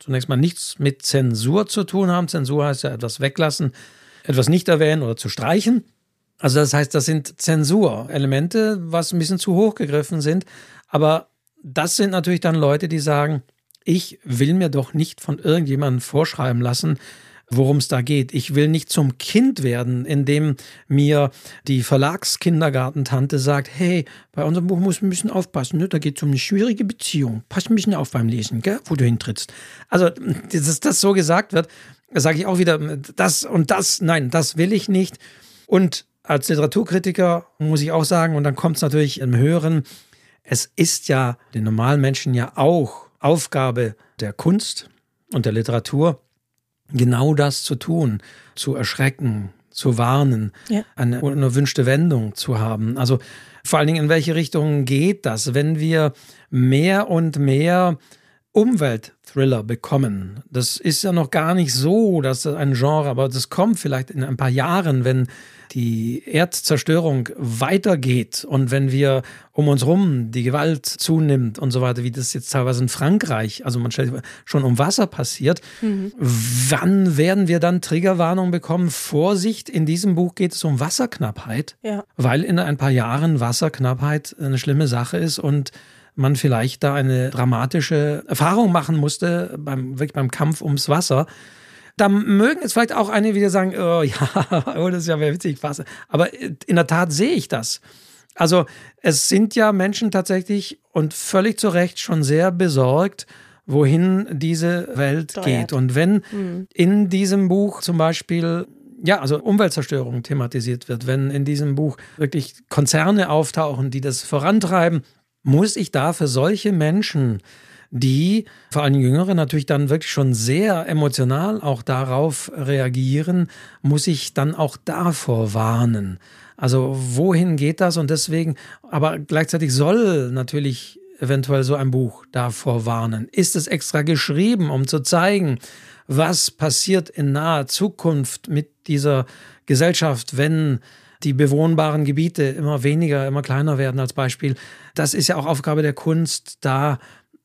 zunächst mal nichts mit Zensur zu tun haben. Zensur heißt ja etwas weglassen, etwas nicht erwähnen oder zu streichen. Also das heißt, das sind Zensurelemente, was ein bisschen zu hoch gegriffen sind. Aber das sind natürlich dann Leute, die sagen, ich will mir doch nicht von irgendjemandem vorschreiben lassen, worum es da geht. Ich will nicht zum Kind werden, indem mir die Verlagskindergartentante sagt, hey, bei unserem Buch muss man ein bisschen aufpassen, ne? da geht es um eine schwierige Beziehung. Pass ein bisschen auf beim Lesen, gell? wo du hintrittst. Also, dass das so gesagt wird, sage ich auch wieder, das und das, nein, das will ich nicht. Und als Literaturkritiker muss ich auch sagen, und dann kommt es natürlich im Hören, es ist ja den normalen Menschen ja auch Aufgabe der Kunst und der Literatur, genau das zu tun, zu erschrecken, zu warnen, ja. eine unerwünschte Wendung zu haben. Also vor allen Dingen, in welche Richtung geht das, wenn wir mehr und mehr Umweltthriller bekommen. Das ist ja noch gar nicht so, dass ein Genre, aber das kommt vielleicht in ein paar Jahren, wenn die Erdzerstörung weitergeht und wenn wir um uns rum die Gewalt zunimmt und so weiter, wie das jetzt teilweise in Frankreich, also man stellt schon um Wasser passiert, mhm. wann werden wir dann Triggerwarnung bekommen? Vorsicht, in diesem Buch geht es um Wasserknappheit, ja. weil in ein paar Jahren Wasserknappheit eine schlimme Sache ist und man vielleicht da eine dramatische Erfahrung machen musste beim, wirklich beim Kampf ums Wasser. Da mögen jetzt vielleicht auch einige wieder sagen, oh ja, oh, das ist ja witzig, Wasser. Aber in der Tat sehe ich das. Also es sind ja Menschen tatsächlich und völlig zu Recht schon sehr besorgt, wohin diese Welt Steuert. geht. Und wenn mhm. in diesem Buch zum Beispiel ja, also Umweltzerstörung thematisiert wird, wenn in diesem Buch wirklich Konzerne auftauchen, die das vorantreiben, muss ich da für solche Menschen, die, vor allem Jüngere, natürlich dann wirklich schon sehr emotional auch darauf reagieren, muss ich dann auch davor warnen. Also wohin geht das? Und deswegen, aber gleichzeitig soll natürlich eventuell so ein Buch davor warnen. Ist es extra geschrieben, um zu zeigen, was passiert in naher Zukunft mit dieser Gesellschaft, wenn die bewohnbaren Gebiete immer weniger, immer kleiner werden als Beispiel. Das ist ja auch Aufgabe der Kunst, da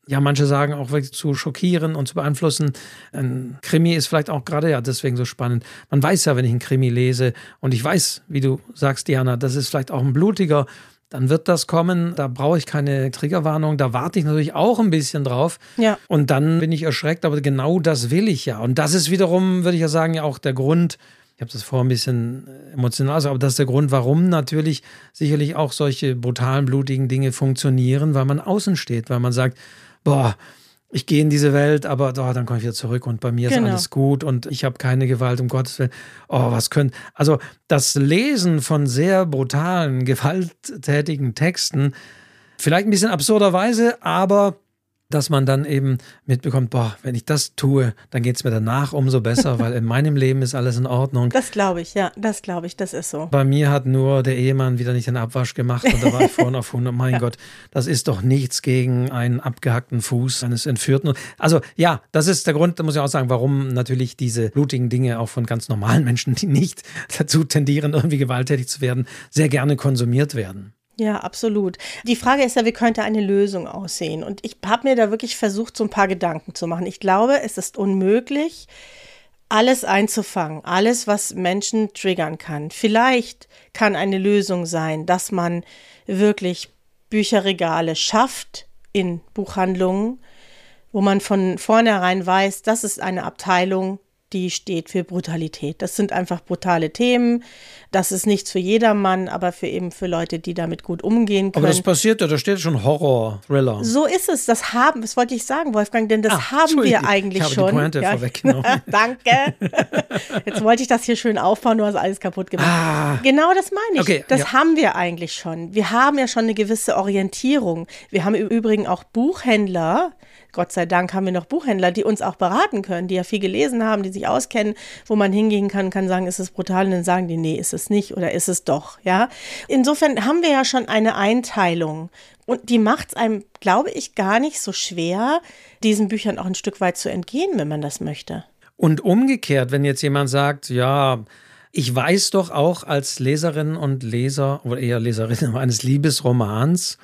ja, manche sagen auch wirklich zu schockieren und zu beeinflussen. Ein Krimi ist vielleicht auch gerade ja deswegen so spannend. Man weiß ja, wenn ich einen Krimi lese und ich weiß, wie du sagst, Diana, das ist vielleicht auch ein blutiger, dann wird das kommen. Da brauche ich keine Triggerwarnung. Da warte ich natürlich auch ein bisschen drauf. Ja. Und dann bin ich erschreckt, aber genau das will ich ja. Und das ist wiederum, würde ich ja sagen, ja auch der Grund, Ich habe das vorher ein bisschen emotional gesagt, aber das ist der Grund, warum natürlich sicherlich auch solche brutalen, blutigen Dinge funktionieren, weil man außen steht, weil man sagt, boah, ich gehe in diese Welt, aber oh, dann komme ich wieder zurück und bei mir genau. ist alles gut und ich habe keine Gewalt, um Gottes Willen. Oh, was können. Also das Lesen von sehr brutalen, gewalttätigen Texten, vielleicht ein bisschen absurderweise, aber dass man dann eben mitbekommt, boah, wenn ich das tue, dann geht es mir danach umso besser, weil in meinem Leben ist alles in Ordnung. Das glaube ich, ja, das glaube ich, das ist so. Bei mir hat nur der Ehemann wieder nicht den Abwasch gemacht und da war ich vorne auf 100. Mein ja. Gott, das ist doch nichts gegen einen abgehackten Fuß eines Entführten. Also ja, das ist der Grund, da muss ich auch sagen, warum natürlich diese blutigen Dinge auch von ganz normalen Menschen, die nicht dazu tendieren, irgendwie gewalttätig zu werden, sehr gerne konsumiert werden. Ja, absolut. Die Frage ist ja, wie könnte eine Lösung aussehen? Und ich habe mir da wirklich versucht, so ein paar Gedanken zu machen. Ich glaube, es ist unmöglich, alles einzufangen, alles, was Menschen triggern kann. Vielleicht kann eine Lösung sein, dass man wirklich Bücherregale schafft in Buchhandlungen, wo man von vornherein weiß, das ist eine Abteilung, die steht für Brutalität. Das sind einfach brutale Themen. Das ist nichts für jedermann, aber für eben für Leute, die damit gut umgehen können. Aber das passiert ja, da steht schon Horror, Thriller. So ist es. Das haben, das wollte ich sagen, Wolfgang, denn das Ach, haben wir eigentlich ich habe schon. Die Pointe ja. vorweggenommen. Danke. Jetzt wollte ich das hier schön aufbauen, du hast alles kaputt gemacht. Ah. Genau das meine ich. Okay, das ja. haben wir eigentlich schon. Wir haben ja schon eine gewisse Orientierung. Wir haben im Übrigen auch Buchhändler, Gott sei Dank haben wir noch Buchhändler, die uns auch beraten können, die ja viel gelesen haben, die sich auskennen, wo man hingehen kann, kann sagen, ist es brutal und dann sagen die, nee, ist es nicht oder ist es doch, ja. Insofern haben wir ja schon eine Einteilung und die macht es einem, glaube ich, gar nicht so schwer, diesen Büchern auch ein Stück weit zu entgehen, wenn man das möchte. Und umgekehrt, wenn jetzt jemand sagt, ja, ich weiß doch auch als Leserin und Leser oder eher Leserin eines Liebesromans,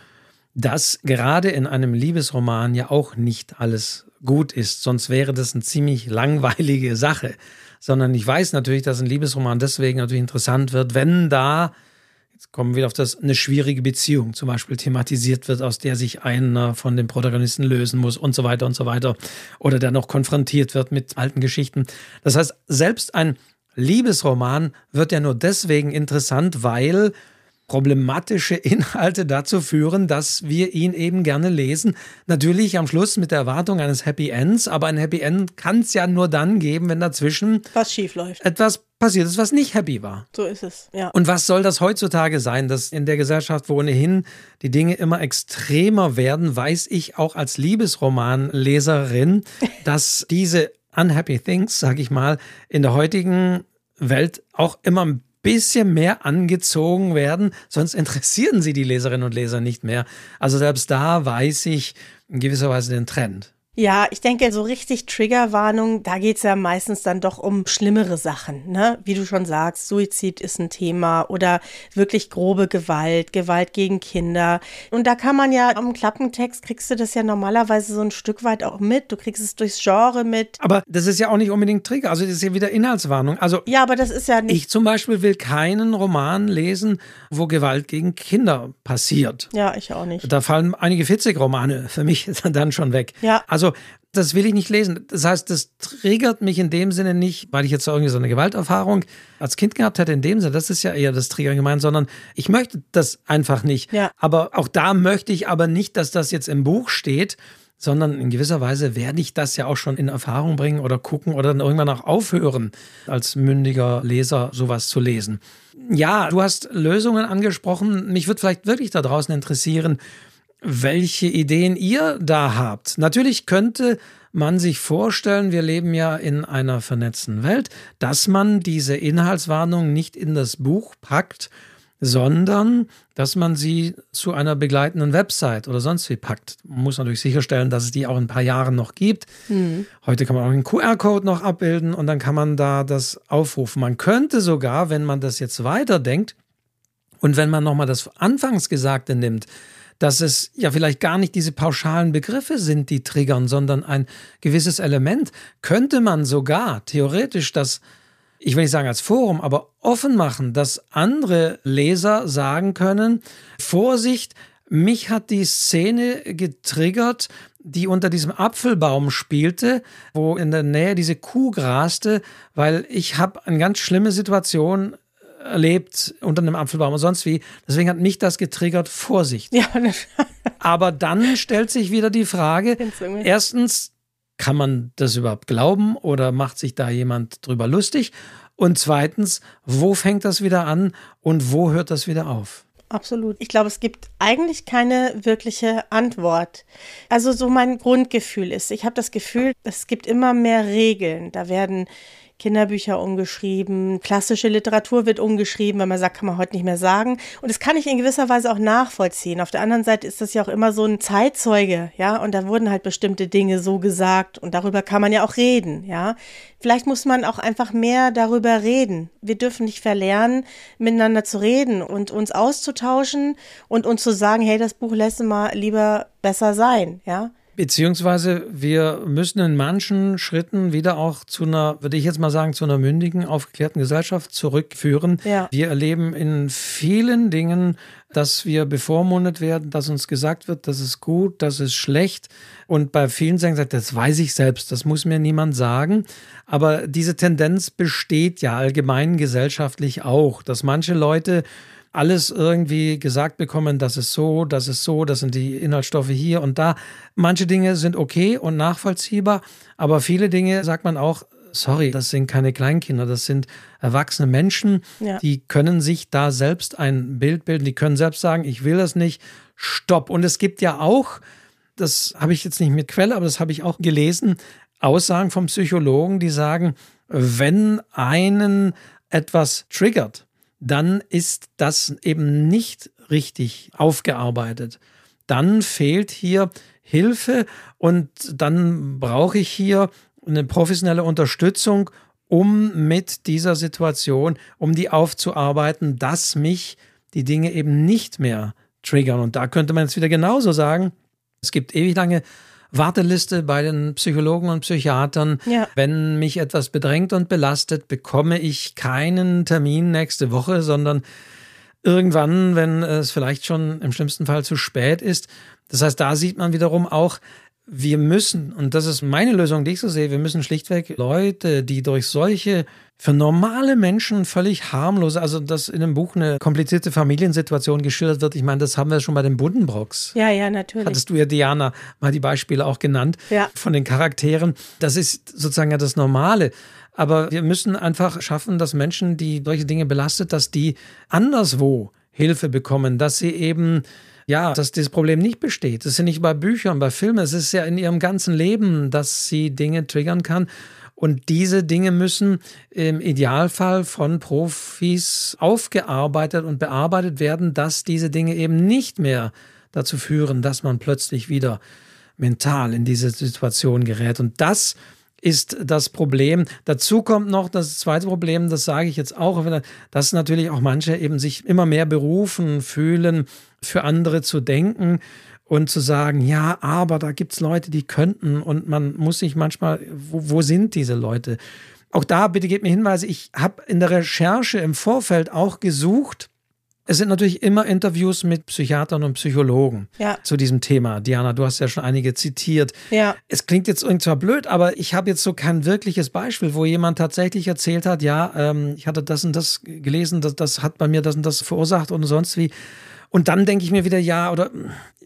dass gerade in einem Liebesroman ja auch nicht alles gut ist, sonst wäre das eine ziemlich langweilige Sache. Sondern ich weiß natürlich, dass ein Liebesroman deswegen natürlich interessant wird, wenn da, jetzt kommen wir wieder auf das, eine schwierige Beziehung zum Beispiel thematisiert wird, aus der sich einer von den Protagonisten lösen muss und so weiter und so weiter. Oder der noch konfrontiert wird mit alten Geschichten. Das heißt, selbst ein Liebesroman wird ja nur deswegen interessant, weil problematische Inhalte dazu führen, dass wir ihn eben gerne lesen. Natürlich am Schluss mit der Erwartung eines Happy Ends, aber ein Happy End kann es ja nur dann geben, wenn dazwischen was schief läuft. Etwas passiert ist, was nicht happy war. So ist es, ja. Und was soll das heutzutage sein, dass in der Gesellschaft, wo ohnehin die Dinge immer extremer werden, weiß ich auch als Liebesromanleserin, dass diese unhappy things, sag ich mal, in der heutigen Welt auch immer ein bisschen mehr angezogen werden, sonst interessieren sie die Leserinnen und Leser nicht mehr. Also selbst da weiß ich in gewisser Weise den Trend. Ja, ich denke, so richtig Triggerwarnung, da geht es ja meistens dann doch um schlimmere Sachen. Ne? Wie du schon sagst, Suizid ist ein Thema oder wirklich grobe Gewalt, Gewalt gegen Kinder. Und da kann man ja am Klappentext kriegst du das ja normalerweise so ein Stück weit auch mit. Du kriegst es durchs Genre mit. Aber das ist ja auch nicht unbedingt Trigger. Also das ist ja wieder Inhaltswarnung. Also ja, aber das ist ja nicht. Ich zum Beispiel will keinen Roman lesen, wo Gewalt gegen Kinder passiert. Ja, ich auch nicht. Da fallen einige Fitzig-Romane für mich dann schon weg. Ja. Also also, das will ich nicht lesen. Das heißt, das triggert mich in dem Sinne nicht, weil ich jetzt irgendwie so eine Gewalterfahrung als Kind gehabt hätte, in dem Sinne, das ist ja eher das Triggern gemeint, sondern ich möchte das einfach nicht. Ja. Aber auch da möchte ich aber nicht, dass das jetzt im Buch steht, sondern in gewisser Weise werde ich das ja auch schon in Erfahrung bringen oder gucken oder dann irgendwann auch aufhören, als mündiger Leser sowas zu lesen. Ja, du hast Lösungen angesprochen. Mich würde vielleicht wirklich da draußen interessieren, welche Ideen ihr da habt. Natürlich könnte man sich vorstellen, wir leben ja in einer vernetzten Welt, dass man diese Inhaltswarnung nicht in das Buch packt, sondern dass man sie zu einer begleitenden Website oder sonst wie packt. Man muss natürlich sicherstellen, dass es die auch in ein paar Jahren noch gibt. Mhm. Heute kann man auch einen QR-Code noch abbilden und dann kann man da das aufrufen. Man könnte sogar, wenn man das jetzt weiterdenkt und wenn man nochmal das Anfangsgesagte nimmt, dass es ja vielleicht gar nicht diese pauschalen Begriffe sind, die triggern, sondern ein gewisses Element, könnte man sogar theoretisch das, ich will nicht sagen als Forum, aber offen machen, dass andere Leser sagen können, Vorsicht, mich hat die Szene getriggert, die unter diesem Apfelbaum spielte, wo in der Nähe diese Kuh graste, weil ich habe eine ganz schlimme Situation erlebt unter einem Apfelbaum und sonst wie. Deswegen hat mich das getriggert, Vorsicht. Ja. Aber dann stellt sich wieder die Frage, erstens, kann man das überhaupt glauben oder macht sich da jemand drüber lustig? Und zweitens, wo fängt das wieder an und wo hört das wieder auf? Absolut. Ich glaube, es gibt eigentlich keine wirkliche Antwort. Also so mein Grundgefühl ist, ich habe das Gefühl, es gibt immer mehr Regeln. Da werden Kinderbücher umgeschrieben, klassische Literatur wird umgeschrieben, wenn man sagt, kann man heute nicht mehr sagen. Und das kann ich in gewisser Weise auch nachvollziehen. Auf der anderen Seite ist das ja auch immer so ein Zeitzeuge, ja, und da wurden halt bestimmte Dinge so gesagt und darüber kann man ja auch reden, ja. Vielleicht muss man auch einfach mehr darüber reden. Wir dürfen nicht verlernen, miteinander zu reden und uns auszutauschen und uns zu sagen, hey, das Buch lässt mal lieber besser sein, ja. Beziehungsweise wir müssen in manchen Schritten wieder auch zu einer, würde ich jetzt mal sagen, zu einer mündigen, aufgeklärten Gesellschaft zurückführen. Ja. Wir erleben in vielen Dingen, dass wir bevormundet werden, dass uns gesagt wird, das ist gut, das ist schlecht. Und bei vielen sagen, das weiß ich selbst, das muss mir niemand sagen. Aber diese Tendenz besteht ja allgemein gesellschaftlich auch, dass manche Leute alles irgendwie gesagt bekommen, das ist so, das ist so, das sind die Inhaltsstoffe hier und da. Manche Dinge sind okay und nachvollziehbar, aber viele Dinge sagt man auch, sorry, das sind keine Kleinkinder, das sind erwachsene Menschen, ja. die können sich da selbst ein Bild bilden, die können selbst sagen, ich will das nicht, stopp. Und es gibt ja auch, das habe ich jetzt nicht mit Quelle, aber das habe ich auch gelesen, Aussagen von Psychologen, die sagen, wenn einen etwas triggert, dann ist das eben nicht richtig aufgearbeitet. Dann fehlt hier Hilfe und dann brauche ich hier eine professionelle Unterstützung, um mit dieser Situation, um die aufzuarbeiten, dass mich die Dinge eben nicht mehr triggern. Und da könnte man jetzt wieder genauso sagen, es gibt ewig lange Warteliste bei den Psychologen und Psychiatern. Ja. Wenn mich etwas bedrängt und belastet, bekomme ich keinen Termin nächste Woche, sondern irgendwann, wenn es vielleicht schon im schlimmsten Fall zu spät ist. Das heißt, da sieht man wiederum auch, wir müssen, und das ist meine Lösung, die ich so sehe, wir müssen schlichtweg Leute, die durch solche für normale Menschen völlig harmlose, also dass in dem Buch eine komplizierte Familiensituation geschildert wird. Ich meine, das haben wir schon bei den Buddenbrocks. Ja, ja, natürlich. Hattest du ja, Diana, mal die Beispiele auch genannt ja. von den Charakteren. Das ist sozusagen ja das Normale. Aber wir müssen einfach schaffen, dass Menschen, die solche Dinge belastet, dass die anderswo Hilfe bekommen, dass sie eben ja, dass dieses Problem nicht besteht. Das ist ja nicht bei Büchern, bei Filmen, es ist ja in ihrem ganzen Leben, dass sie Dinge triggern kann. Und diese Dinge müssen im Idealfall von Profis aufgearbeitet und bearbeitet werden, dass diese Dinge eben nicht mehr dazu führen, dass man plötzlich wieder mental in diese Situation gerät. Und das ist das Problem. Dazu kommt noch das zweite Problem, das sage ich jetzt auch, dass natürlich auch manche eben sich immer mehr berufen fühlen, für andere zu denken und zu sagen, ja, aber da gibt es Leute, die könnten und man muss sich manchmal, wo, wo sind diese Leute? Auch da bitte gebt mir Hinweise, ich habe in der Recherche im Vorfeld auch gesucht, es sind natürlich immer Interviews mit Psychiatern und Psychologen ja. zu diesem Thema. Diana, du hast ja schon einige zitiert. Ja. Es klingt jetzt irgendwie zwar blöd, aber ich habe jetzt so kein wirkliches Beispiel, wo jemand tatsächlich erzählt hat, ja, ähm, ich hatte das und das gelesen, das, das hat bei mir das und das verursacht und sonst wie. Und dann denke ich mir wieder, ja, oder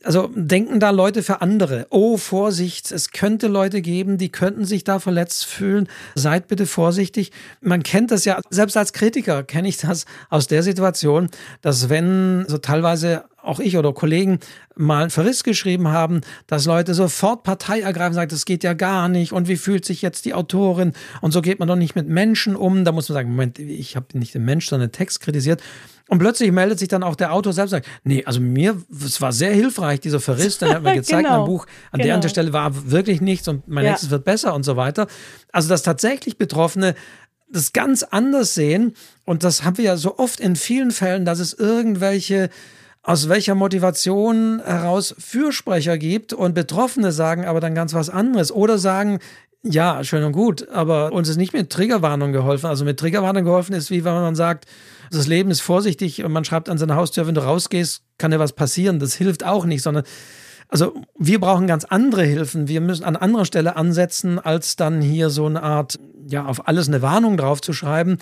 also denken da Leute für andere. Oh, Vorsicht, es könnte Leute geben, die könnten sich da verletzt fühlen. Seid bitte vorsichtig. Man kennt das ja, selbst als Kritiker kenne ich das aus der Situation, dass wenn so teilweise auch ich oder Kollegen mal einen Verriss geschrieben haben, dass Leute sofort Partei ergreifen, sagen, das geht ja gar nicht und wie fühlt sich jetzt die Autorin und so geht man doch nicht mit Menschen um. Da muss man sagen, Moment, ich habe nicht den Mensch, sondern den Text kritisiert. Und plötzlich meldet sich dann auch der Autor selbst und sagt, nee, also mir, es war sehr hilfreich, dieser Verriss, dann hat mir gezeigt, genau, mein Buch an genau. der Stelle war wirklich nichts und mein ja. nächstes wird besser und so weiter. Also, dass tatsächlich Betroffene das ganz anders sehen und das haben wir ja so oft in vielen Fällen, dass es irgendwelche aus welcher Motivation heraus Fürsprecher gibt und Betroffene sagen aber dann ganz was anderes oder sagen, ja, schön und gut, aber uns ist nicht mit Triggerwarnung geholfen. Also mit Triggerwarnung geholfen ist, wie wenn man sagt, das Leben ist vorsichtig und man schreibt an seine Haustür, wenn du rausgehst, kann dir was passieren. Das hilft auch nicht, sondern Also wir brauchen ganz andere Hilfen. Wir müssen an anderer Stelle ansetzen, als dann hier so eine Art, ja, auf alles eine Warnung drauf zu schreiben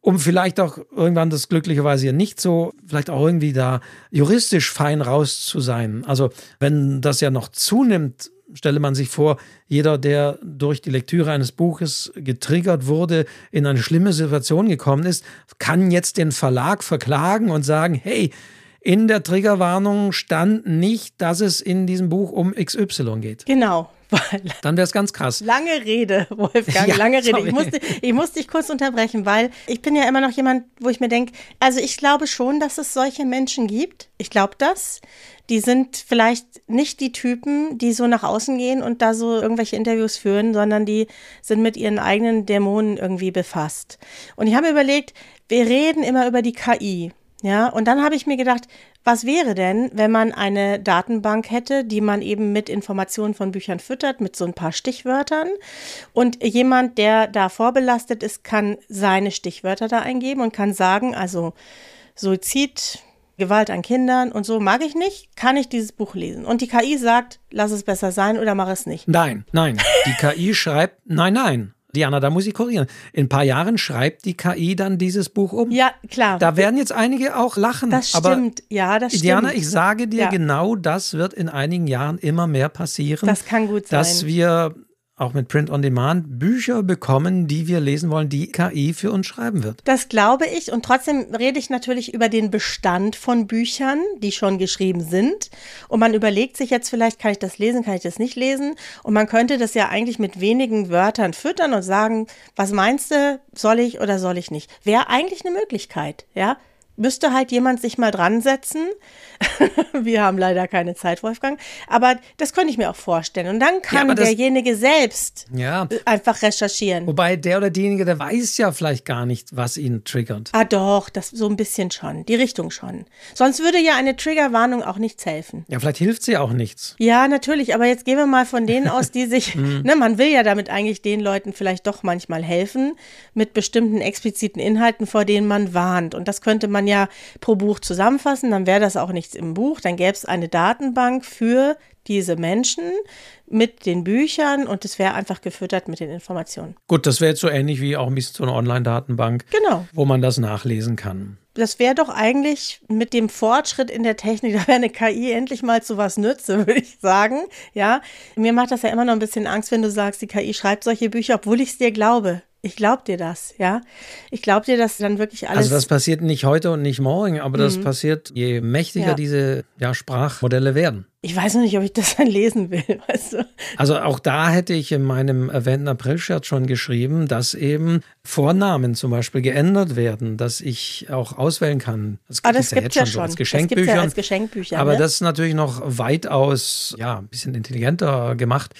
um vielleicht auch irgendwann das glücklicherweise ja nicht so, vielleicht auch irgendwie da juristisch fein raus zu sein. Also wenn das ja noch zunimmt, stelle man sich vor, jeder, der durch die Lektüre eines Buches getriggert wurde, in eine schlimme Situation gekommen ist, kann jetzt den Verlag verklagen und sagen, hey, in der Triggerwarnung stand nicht, dass es in diesem Buch um XY geht. Genau. Dann wäre es ganz krass. Lange Rede, Wolfgang, ja, lange Rede. Ich musste, ich musste dich kurz unterbrechen, weil ich bin ja immer noch jemand, wo ich mir denke, also ich glaube schon, dass es solche Menschen gibt. Ich glaube das. Die sind vielleicht nicht die Typen, die so nach außen gehen und da so irgendwelche Interviews führen, sondern die sind mit ihren eigenen Dämonen irgendwie befasst. Und ich habe mir überlegt, wir reden immer über die KI. Ja, und dann habe ich mir gedacht, was wäre denn, wenn man eine Datenbank hätte, die man eben mit Informationen von Büchern füttert, mit so ein paar Stichwörtern? Und jemand, der da vorbelastet ist, kann seine Stichwörter da eingeben und kann sagen, also Suizid, Gewalt an Kindern und so mag ich nicht, kann ich dieses Buch lesen. Und die KI sagt, lass es besser sein oder mach es nicht. Nein, nein. Die KI schreibt, nein, nein. Diana, da muss ich korrigieren. In ein paar Jahren schreibt die KI dann dieses Buch um. Ja, klar. Da werden jetzt einige auch lachen. Das stimmt, ja, das stimmt. Diana, ich sage dir, ja. genau das wird in einigen Jahren immer mehr passieren. Das kann gut sein. Dass wir auch mit Print on Demand Bücher bekommen, die wir lesen wollen, die KI für uns schreiben wird. Das glaube ich und trotzdem rede ich natürlich über den Bestand von Büchern, die schon geschrieben sind und man überlegt sich jetzt vielleicht, kann ich das lesen, kann ich das nicht lesen und man könnte das ja eigentlich mit wenigen Wörtern füttern und sagen, was meinst du, soll ich oder soll ich nicht? Wäre eigentlich eine Möglichkeit, ja? müsste halt jemand sich mal dran setzen. Wir haben leider keine Zeit, Wolfgang. Aber das könnte ich mir auch vorstellen. Und dann kann ja, derjenige selbst ja. einfach recherchieren. Wobei der oder diejenige, der weiß ja vielleicht gar nicht, was ihn triggert. Ah doch, das so ein bisschen schon. Die Richtung schon. Sonst würde ja eine Triggerwarnung auch nichts helfen. Ja, vielleicht hilft sie auch nichts. Ja, natürlich. Aber jetzt gehen wir mal von denen aus, die sich, ne, man will ja damit eigentlich den Leuten vielleicht doch manchmal helfen, mit bestimmten expliziten Inhalten, vor denen man warnt. Und das könnte man ja pro Buch zusammenfassen, dann wäre das auch nichts im Buch, dann gäbe es eine Datenbank für diese Menschen mit den Büchern und es wäre einfach gefüttert mit den Informationen. Gut, das wäre jetzt so ähnlich wie auch ein bisschen so eine Online-Datenbank, genau. wo man das nachlesen kann. Das wäre doch eigentlich mit dem Fortschritt in der Technik, da wäre eine KI endlich mal zu was nütze, würde ich sagen. Ja, mir macht das ja immer noch ein bisschen Angst, wenn du sagst, die KI schreibt solche Bücher, obwohl ich es dir glaube. Ich glaube dir das, ja. Ich glaube dir, dass dann wirklich alles. Also das passiert nicht heute und nicht morgen, aber mhm. das passiert, je mächtiger ja. diese ja, Sprachmodelle werden. Ich weiß noch nicht, ob ich das dann lesen will, weißt du? Also auch da hätte ich in meinem erwähnten April-Shirt schon geschrieben, dass eben Vornamen zum Beispiel geändert werden, dass ich auch auswählen kann. Das ah, das gibt es ja schon. als Geschenkbücher. Ja als Geschenkbücher. Aber ne? das ist natürlich noch weitaus, ja, ein bisschen intelligenter gemacht.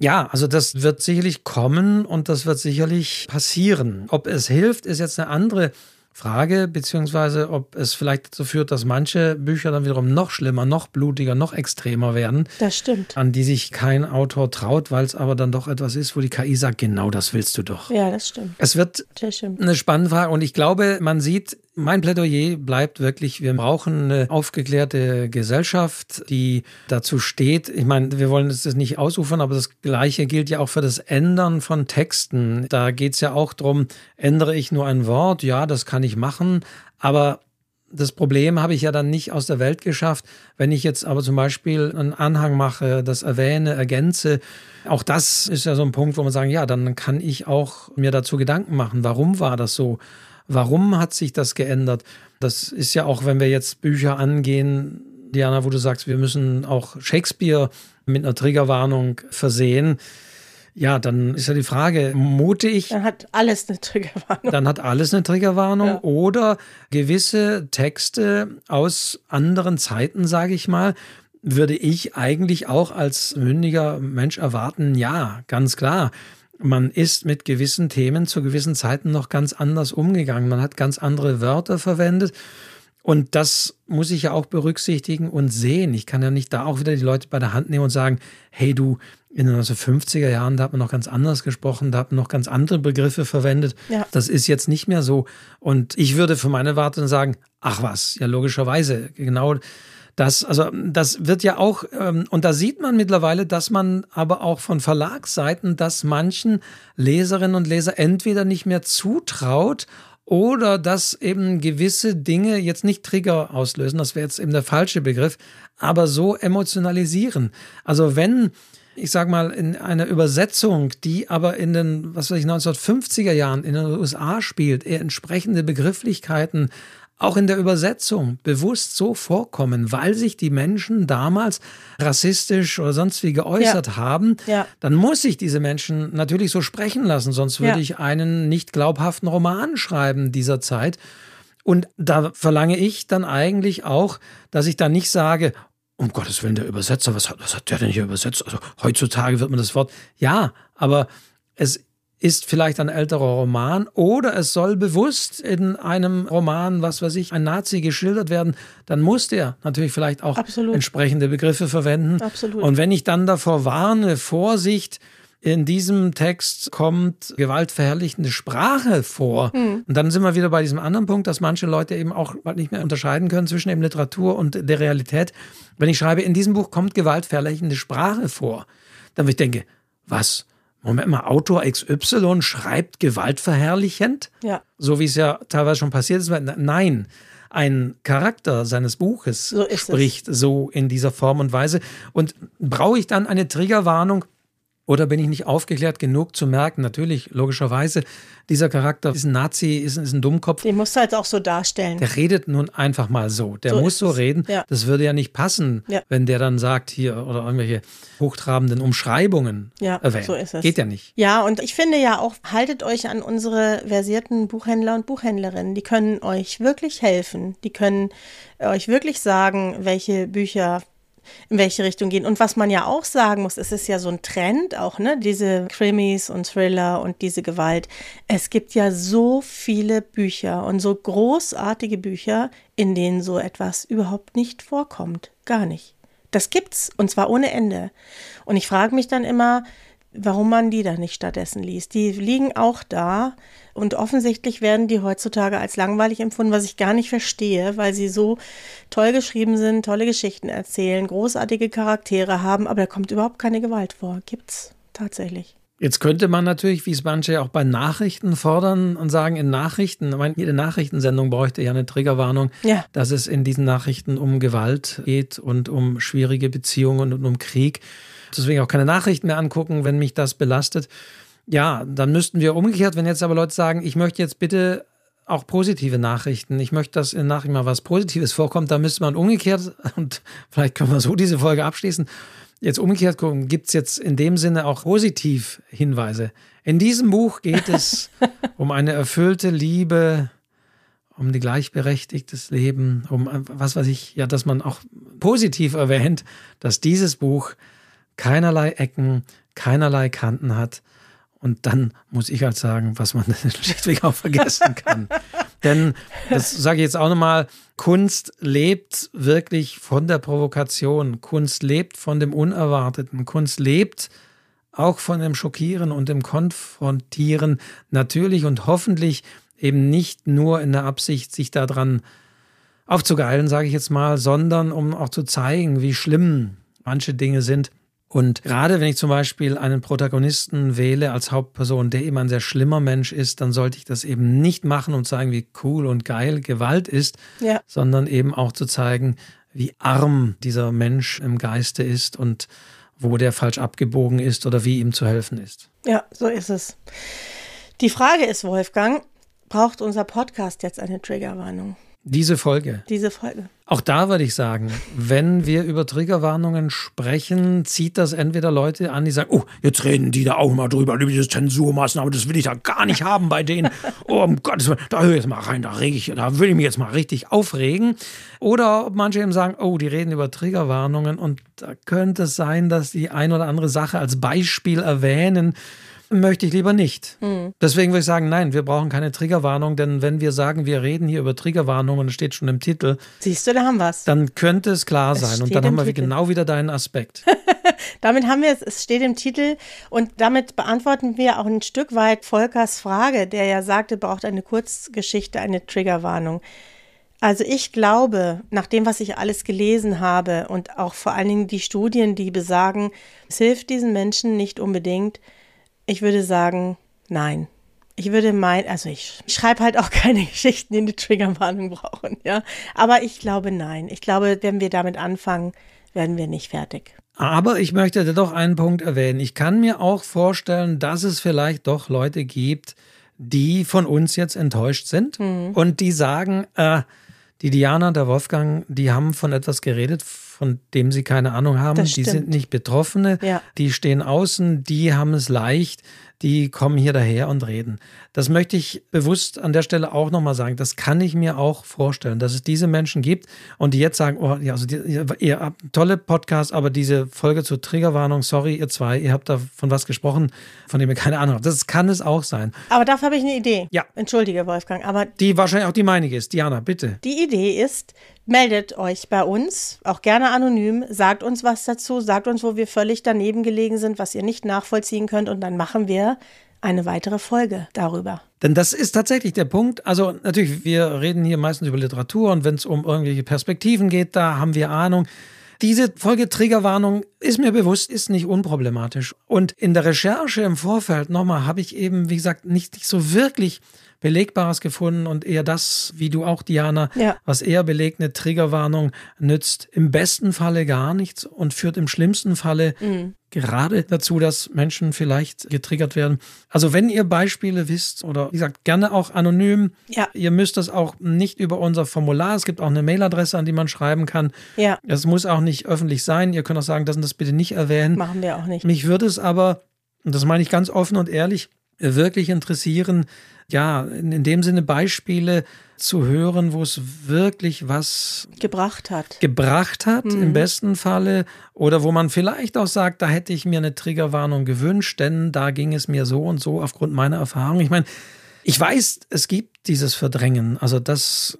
Ja, also das wird sicherlich kommen und das wird sicherlich passieren. Ob es hilft, ist jetzt eine andere Frage, beziehungsweise ob es vielleicht dazu führt, dass manche Bücher dann wiederum noch schlimmer, noch blutiger, noch extremer werden. Das stimmt. An die sich kein Autor traut, weil es aber dann doch etwas ist, wo die KI sagt, genau das willst du doch. Ja, das stimmt. Es wird eine spannende Frage und ich glaube, man sieht mein Plädoyer bleibt wirklich, wir brauchen eine aufgeklärte Gesellschaft, die dazu steht. Ich meine, wir wollen das nicht ausufern, aber das Gleiche gilt ja auch für das Ändern von Texten. Da geht es ja auch darum, ändere ich nur ein Wort? Ja, das kann ich machen, aber das Problem habe ich ja dann nicht aus der Welt geschafft. Wenn ich jetzt aber zum Beispiel einen Anhang mache, das erwähne, ergänze, auch das ist ja so ein Punkt, wo man sagen, ja, dann kann ich auch mir dazu Gedanken machen. Warum war das so? Warum hat sich das geändert? Das ist ja auch, wenn wir jetzt Bücher angehen, Diana, wo du sagst, wir müssen auch Shakespeare mit einer Triggerwarnung versehen. Ja, dann ist ja die Frage, mute ich. Dann hat alles eine Triggerwarnung. Dann hat alles eine Triggerwarnung ja. oder gewisse Texte aus anderen Zeiten, sage ich mal, würde ich eigentlich auch als mündiger Mensch erwarten, ja, ganz klar man ist mit gewissen Themen zu gewissen Zeiten noch ganz anders umgegangen. Man hat ganz andere Wörter verwendet. Und das muss ich ja auch berücksichtigen und sehen. Ich kann ja nicht da auch wieder die Leute bei der Hand nehmen und sagen, hey du, in den 1950er Jahren, da hat man noch ganz anders gesprochen, da hat man noch ganz andere Begriffe verwendet. Ja. Das ist jetzt nicht mehr so. Und ich würde für meine Warte sagen, ach was, ja logischerweise, genau Das, also, das wird ja auch, ähm, und da sieht man mittlerweile, dass man aber auch von Verlagsseiten, dass manchen Leserinnen und Leser entweder nicht mehr zutraut oder dass eben gewisse Dinge jetzt nicht Trigger auslösen, das wäre jetzt eben der falsche Begriff, aber so emotionalisieren. Also wenn ich sag mal, in einer Übersetzung, die aber in den, was weiß ich, 1950er Jahren in den USA spielt, eher entsprechende Begrifflichkeiten auch in der Übersetzung bewusst so vorkommen, weil sich die Menschen damals rassistisch oder sonst wie geäußert ja. haben, ja. dann muss ich diese Menschen natürlich so sprechen lassen, sonst würde ja. ich einen nicht glaubhaften Roman schreiben dieser Zeit. Und da verlange ich dann eigentlich auch, dass ich dann nicht sage, um Gottes Willen, der Übersetzer, was hat, was hat der denn hier übersetzt? Also heutzutage wird man das Wort, ja, aber es ist vielleicht ein älterer Roman oder es soll bewusst in einem Roman, was weiß ich, ein Nazi geschildert werden, dann muss der natürlich vielleicht auch Absolut. entsprechende Begriffe verwenden. Absolut. Und wenn ich dann davor warne, Vorsicht, in diesem Text kommt gewaltverherrlichende Sprache vor. Mhm. Und dann sind wir wieder bei diesem anderen Punkt, dass manche Leute eben auch nicht mehr unterscheiden können zwischen eben Literatur und der Realität. Wenn ich schreibe, in diesem Buch kommt gewaltverherrlichende Sprache vor, dann ich denke, was? Moment mal, Autor XY schreibt gewaltverherrlichend? Ja. So wie es ja teilweise schon passiert ist. Nein, ein Charakter seines Buches so spricht es. so in dieser Form und Weise. Und brauche ich dann eine Triggerwarnung? Oder bin ich nicht aufgeklärt genug zu merken, natürlich, logischerweise, dieser Charakter ist ein Nazi, ist, ist ein Dummkopf. Den musst du halt auch so darstellen. Der redet nun einfach mal so. Der so muss so reden. Ja. Das würde ja nicht passen, ja. wenn der dann sagt hier oder irgendwelche hochtrabenden Umschreibungen ja, erwähnt. So ist es. Geht ja nicht. Ja, und ich finde ja auch, haltet euch an unsere versierten Buchhändler und Buchhändlerinnen. Die können euch wirklich helfen. Die können euch wirklich sagen, welche Bücher in welche Richtung gehen. Und was man ja auch sagen muss, es ist ja so ein Trend auch, ne, diese Krimis und Thriller und diese Gewalt. Es gibt ja so viele Bücher und so großartige Bücher, in denen so etwas überhaupt nicht vorkommt. Gar nicht. Das gibt's und zwar ohne Ende. Und ich frage mich dann immer, warum man die da nicht stattdessen liest. Die liegen auch da und offensichtlich werden die heutzutage als langweilig empfunden, was ich gar nicht verstehe, weil sie so toll geschrieben sind, tolle Geschichten erzählen, großartige Charaktere haben, aber da kommt überhaupt keine Gewalt vor. Gibt's tatsächlich. Jetzt könnte man natürlich, wie es manche auch bei Nachrichten fordern und sagen, in Nachrichten, ich meine, jede Nachrichtensendung bräuchte ja eine Triggerwarnung, ja. dass es in diesen Nachrichten um Gewalt geht und um schwierige Beziehungen und um Krieg deswegen auch keine Nachrichten mehr angucken, wenn mich das belastet. Ja, dann müssten wir umgekehrt, wenn jetzt aber Leute sagen, ich möchte jetzt bitte auch positive Nachrichten. Ich möchte, dass in Nachrichten mal was Positives vorkommt. Da müsste man umgekehrt, und vielleicht können wir so diese Folge abschließen, jetzt umgekehrt gucken, gibt es jetzt in dem Sinne auch positiv Hinweise. In diesem Buch geht es um eine erfüllte Liebe, um die gleichberechtigtes Leben, um was weiß ich, ja, dass man auch positiv erwähnt, dass dieses Buch keinerlei Ecken, keinerlei Kanten hat. Und dann muss ich halt sagen, was man schlichtweg auch vergessen kann. Denn, das sage ich jetzt auch nochmal, Kunst lebt wirklich von der Provokation. Kunst lebt von dem Unerwarteten. Kunst lebt auch von dem Schockieren und dem Konfrontieren. Natürlich und hoffentlich eben nicht nur in der Absicht, sich daran aufzugeilen, sage ich jetzt mal, sondern um auch zu zeigen, wie schlimm manche Dinge sind. Und gerade wenn ich zum Beispiel einen Protagonisten wähle als Hauptperson, der eben ein sehr schlimmer Mensch ist, dann sollte ich das eben nicht machen und zeigen, wie cool und geil Gewalt ist, ja. sondern eben auch zu zeigen, wie arm dieser Mensch im Geiste ist und wo der falsch abgebogen ist oder wie ihm zu helfen ist. Ja, so ist es. Die Frage ist, Wolfgang, braucht unser Podcast jetzt eine Triggerwarnung? Diese Folge. Diese Folge. Auch da würde ich sagen, wenn wir über Triggerwarnungen sprechen, zieht das entweder Leute an, die sagen, oh, jetzt reden die da auch mal drüber, über diese Zensurmaßnahmen, das will ich da gar nicht haben bei denen. Oh, um Gottes Willen, da höre ich jetzt mal rein, da rege ich, da will ich mich jetzt mal richtig aufregen. Oder manche eben sagen, oh, die reden über Triggerwarnungen und da könnte es sein, dass die ein oder andere Sache als Beispiel erwähnen, möchte ich lieber nicht. Mhm. Deswegen würde ich sagen, nein, wir brauchen keine Triggerwarnung, denn wenn wir sagen, wir reden hier über Triggerwarnungen, steht schon im Titel. Siehst du, da haben wir es. Dann könnte es klar es sein und dann haben wir Titel. genau wieder deinen Aspekt. damit haben wir es, es steht im Titel und damit beantworten wir auch ein Stück weit Volkers Frage, der ja sagte, braucht eine Kurzgeschichte eine Triggerwarnung. Also ich glaube, nach dem, was ich alles gelesen habe und auch vor allen Dingen die Studien, die besagen, es hilft diesen Menschen nicht unbedingt, ich würde sagen, nein. Ich würde meinen, also ich schreibe halt auch keine Geschichten, die eine Triggerwarnung brauchen, ja. Aber ich glaube, nein. Ich glaube, wenn wir damit anfangen, werden wir nicht fertig. Aber ich möchte doch einen Punkt erwähnen. Ich kann mir auch vorstellen, dass es vielleicht doch Leute gibt, die von uns jetzt enttäuscht sind mhm. und die sagen, äh, die Diana, der Wolfgang, die haben von etwas geredet, von dem sie keine Ahnung haben. Die sind nicht Betroffene, ja. die stehen außen, die haben es leicht die kommen hier daher und reden. Das möchte ich bewusst an der Stelle auch nochmal sagen. Das kann ich mir auch vorstellen, dass es diese Menschen gibt und die jetzt sagen, oh, ja, also die, ihr habt tolle Podcast, aber diese Folge zur Triggerwarnung, sorry, ihr zwei, ihr habt da von was gesprochen, von dem ihr keine Ahnung habt. Das kann es auch sein. Aber dafür habe ich eine Idee. Ja. Entschuldige, Wolfgang, aber. Die wahrscheinlich auch die meinige ist. Diana, bitte. Die Idee ist, meldet euch bei uns, auch gerne anonym, sagt uns was dazu, sagt uns, wo wir völlig daneben gelegen sind, was ihr nicht nachvollziehen könnt und dann machen wir eine weitere Folge darüber. Denn das ist tatsächlich der Punkt. Also natürlich, wir reden hier meistens über Literatur und wenn es um irgendwelche Perspektiven geht, da haben wir Ahnung. Diese Folge Triggerwarnung ist mir bewusst, ist nicht unproblematisch. Und in der Recherche im Vorfeld nochmal habe ich eben, wie gesagt, nicht, nicht so wirklich Belegbares gefunden und eher das, wie du auch, Diana, ja. was eher belegt, eine Triggerwarnung nützt im besten Falle gar nichts und führt im schlimmsten Falle mhm. Gerade dazu, dass Menschen vielleicht getriggert werden. Also wenn ihr Beispiele wisst oder wie gesagt, gerne auch anonym. Ja. Ihr müsst das auch nicht über unser Formular. Es gibt auch eine Mailadresse, an die man schreiben kann. Ja. Es muss auch nicht öffentlich sein. Ihr könnt auch sagen, das und das bitte nicht erwähnen. Machen wir auch nicht. Mich würde es aber, und das meine ich ganz offen und ehrlich, wirklich interessieren, ja, in, in dem Sinne Beispiele zu hören, wo es wirklich was gebracht hat. Gebracht hat, mhm. im besten Falle. Oder wo man vielleicht auch sagt, da hätte ich mir eine Triggerwarnung gewünscht, denn da ging es mir so und so aufgrund meiner Erfahrung. Ich meine, ich weiß, es gibt dieses Verdrängen. Also das,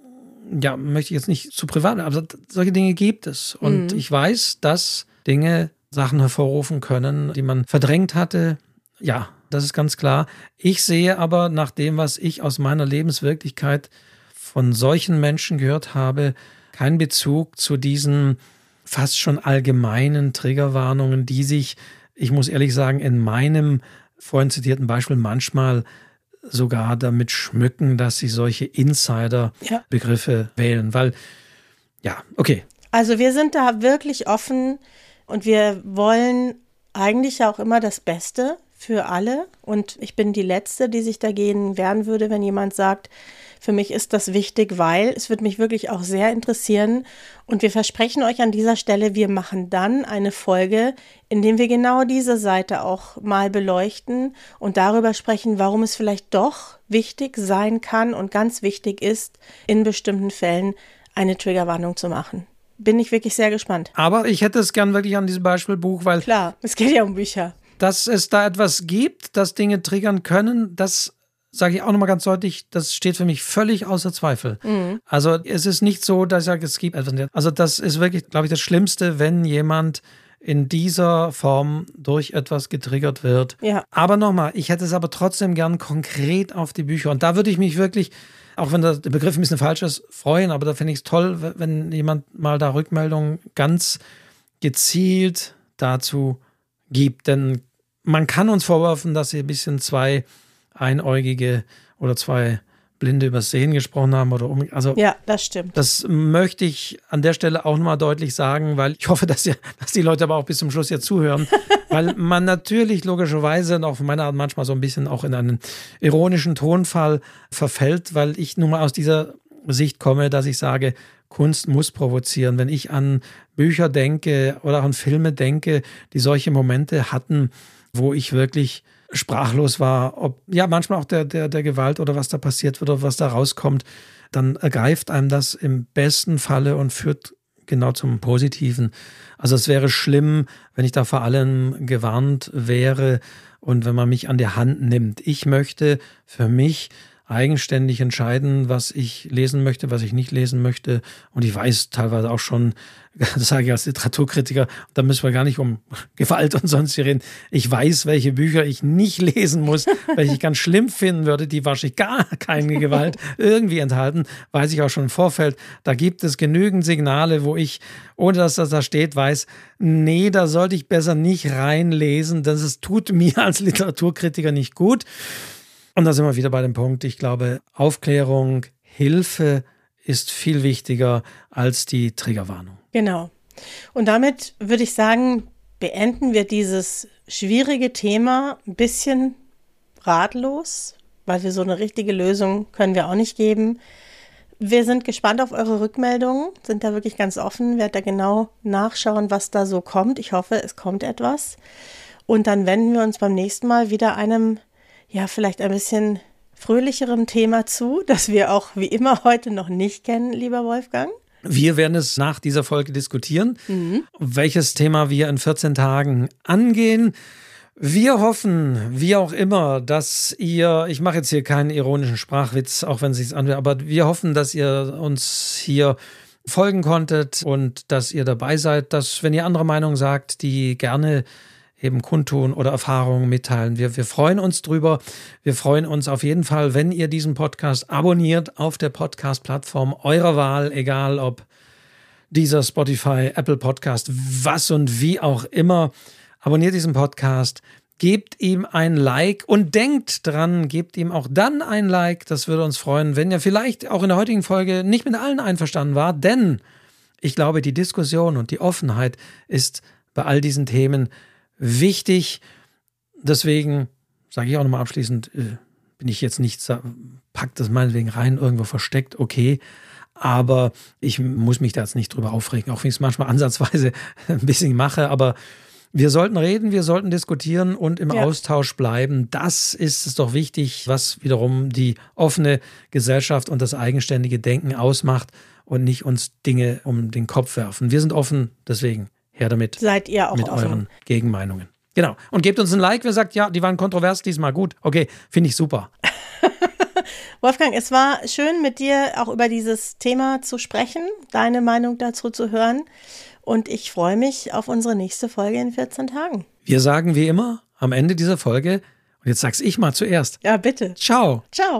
ja, möchte ich jetzt nicht zu privat, aber solche Dinge gibt es. Und mhm. ich weiß, dass Dinge Sachen hervorrufen können, die man verdrängt hatte. Ja, das ist ganz klar. Ich sehe aber nach dem, was ich aus meiner Lebenswirklichkeit von solchen Menschen gehört habe, keinen Bezug zu diesen fast schon allgemeinen Triggerwarnungen, die sich, ich muss ehrlich sagen, in meinem vorhin zitierten Beispiel manchmal sogar damit schmücken, dass sie solche Insider-Begriffe ja. wählen. Weil, ja, okay. Also wir sind da wirklich offen und wir wollen eigentlich auch immer das Beste für alle. Und ich bin die Letzte, die sich dagegen wehren würde, wenn jemand sagt, für mich ist das wichtig, weil es wird mich wirklich auch sehr interessieren. Und wir versprechen euch an dieser Stelle, wir machen dann eine Folge, in dem wir genau diese Seite auch mal beleuchten und darüber sprechen, warum es vielleicht doch wichtig sein kann und ganz wichtig ist, in bestimmten Fällen eine Triggerwarnung zu machen bin ich wirklich sehr gespannt. Aber ich hätte es gern wirklich an diesem Beispielbuch, weil. Klar, es geht ja um Bücher dass es da etwas gibt, das Dinge triggern können, das sage ich auch nochmal ganz deutlich, das steht für mich völlig außer Zweifel. Mhm. Also es ist nicht so, dass ich sage, es gibt etwas. Also das ist wirklich, glaube ich, das Schlimmste, wenn jemand in dieser Form durch etwas getriggert wird. Ja. Aber nochmal, ich hätte es aber trotzdem gern konkret auf die Bücher. Und da würde ich mich wirklich, auch wenn der Begriff ein bisschen falsch ist, freuen, aber da finde ich es toll, wenn jemand mal da Rückmeldungen ganz gezielt dazu gibt. Denn man kann uns vorwerfen, dass sie ein bisschen zwei Einäugige oder zwei Blinde übers Sehen gesprochen haben oder um. Also, ja, das stimmt. Das möchte ich an der Stelle auch nochmal deutlich sagen, weil ich hoffe, dass, ihr, dass die Leute aber auch bis zum Schluss jetzt zuhören, weil man natürlich logischerweise und auch von meiner Art manchmal so ein bisschen auch in einen ironischen Tonfall verfällt, weil ich nun mal aus dieser Sicht komme, dass ich sage, Kunst muss provozieren. Wenn ich an Bücher denke oder an Filme denke, die solche Momente hatten, wo ich wirklich sprachlos war, ob ja manchmal auch der, der, der Gewalt oder was da passiert wird oder was da rauskommt, dann ergreift einem das im besten Falle und führt genau zum Positiven. Also es wäre schlimm, wenn ich da vor allem gewarnt wäre und wenn man mich an der Hand nimmt. Ich möchte für mich eigenständig entscheiden, was ich lesen möchte, was ich nicht lesen möchte. Und ich weiß teilweise auch schon, das sage ich als Literaturkritiker, da müssen wir gar nicht um Gewalt und sonst reden. Ich weiß, welche Bücher ich nicht lesen muss, welche ich ganz schlimm finden würde, die wahrscheinlich gar keine Gewalt irgendwie enthalten, weiß ich auch schon im Vorfeld. Da gibt es genügend Signale, wo ich, ohne dass das da steht, weiß, nee, da sollte ich besser nicht reinlesen, denn es tut mir als Literaturkritiker nicht gut. Und da sind wir wieder bei dem Punkt, ich glaube, Aufklärung, Hilfe ist viel wichtiger als die Triggerwarnung. Genau. Und damit würde ich sagen, beenden wir dieses schwierige Thema ein bisschen ratlos, weil wir so eine richtige Lösung können wir auch nicht geben. Wir sind gespannt auf eure Rückmeldungen, sind da wirklich ganz offen, werdet da genau nachschauen, was da so kommt. Ich hoffe, es kommt etwas. Und dann wenden wir uns beim nächsten Mal wieder einem, ja, vielleicht ein bisschen fröhlicherem Thema zu, das wir auch wie immer heute noch nicht kennen, lieber Wolfgang. Wir werden es nach dieser Folge diskutieren, mhm. welches Thema wir in 14 Tagen angehen. Wir hoffen, wie auch immer, dass ihr, ich mache jetzt hier keinen ironischen Sprachwitz, auch wenn es sich anhört, aber wir hoffen, dass ihr uns hier folgen konntet und dass ihr dabei seid, dass, wenn ihr andere Meinungen sagt, die gerne eben kundtun oder Erfahrungen mitteilen. Wir, wir freuen uns drüber. Wir freuen uns auf jeden Fall, wenn ihr diesen Podcast abonniert auf der Podcast-Plattform eurer Wahl, egal ob dieser Spotify, Apple Podcast, was und wie auch immer. Abonniert diesen Podcast, gebt ihm ein Like und denkt dran, gebt ihm auch dann ein Like. Das würde uns freuen, wenn ihr vielleicht auch in der heutigen Folge nicht mit allen einverstanden war, denn ich glaube, die Diskussion und die Offenheit ist bei all diesen Themen wichtig. Deswegen sage ich auch nochmal abschließend, äh, bin ich jetzt nicht, packt das meinetwegen rein, irgendwo versteckt, okay. Aber ich muss mich da jetzt nicht drüber aufregen, auch wenn ich es manchmal ansatzweise ein bisschen mache. Aber wir sollten reden, wir sollten diskutieren und im ja. Austausch bleiben. Das ist es doch wichtig, was wiederum die offene Gesellschaft und das eigenständige Denken ausmacht und nicht uns Dinge um den Kopf werfen. Wir sind offen, deswegen her damit. Seid ihr auch mit offen. euren Gegenmeinungen. Genau. Und gebt uns ein Like, wer sagt, ja, die waren kontrovers diesmal gut. Okay, finde ich super. Wolfgang, es war schön, mit dir auch über dieses Thema zu sprechen, deine Meinung dazu zu hören. Und ich freue mich auf unsere nächste Folge in 14 Tagen. Wir sagen wie immer am Ende dieser Folge, und jetzt sag's ich mal zuerst. Ja, bitte. Ciao. Ciao.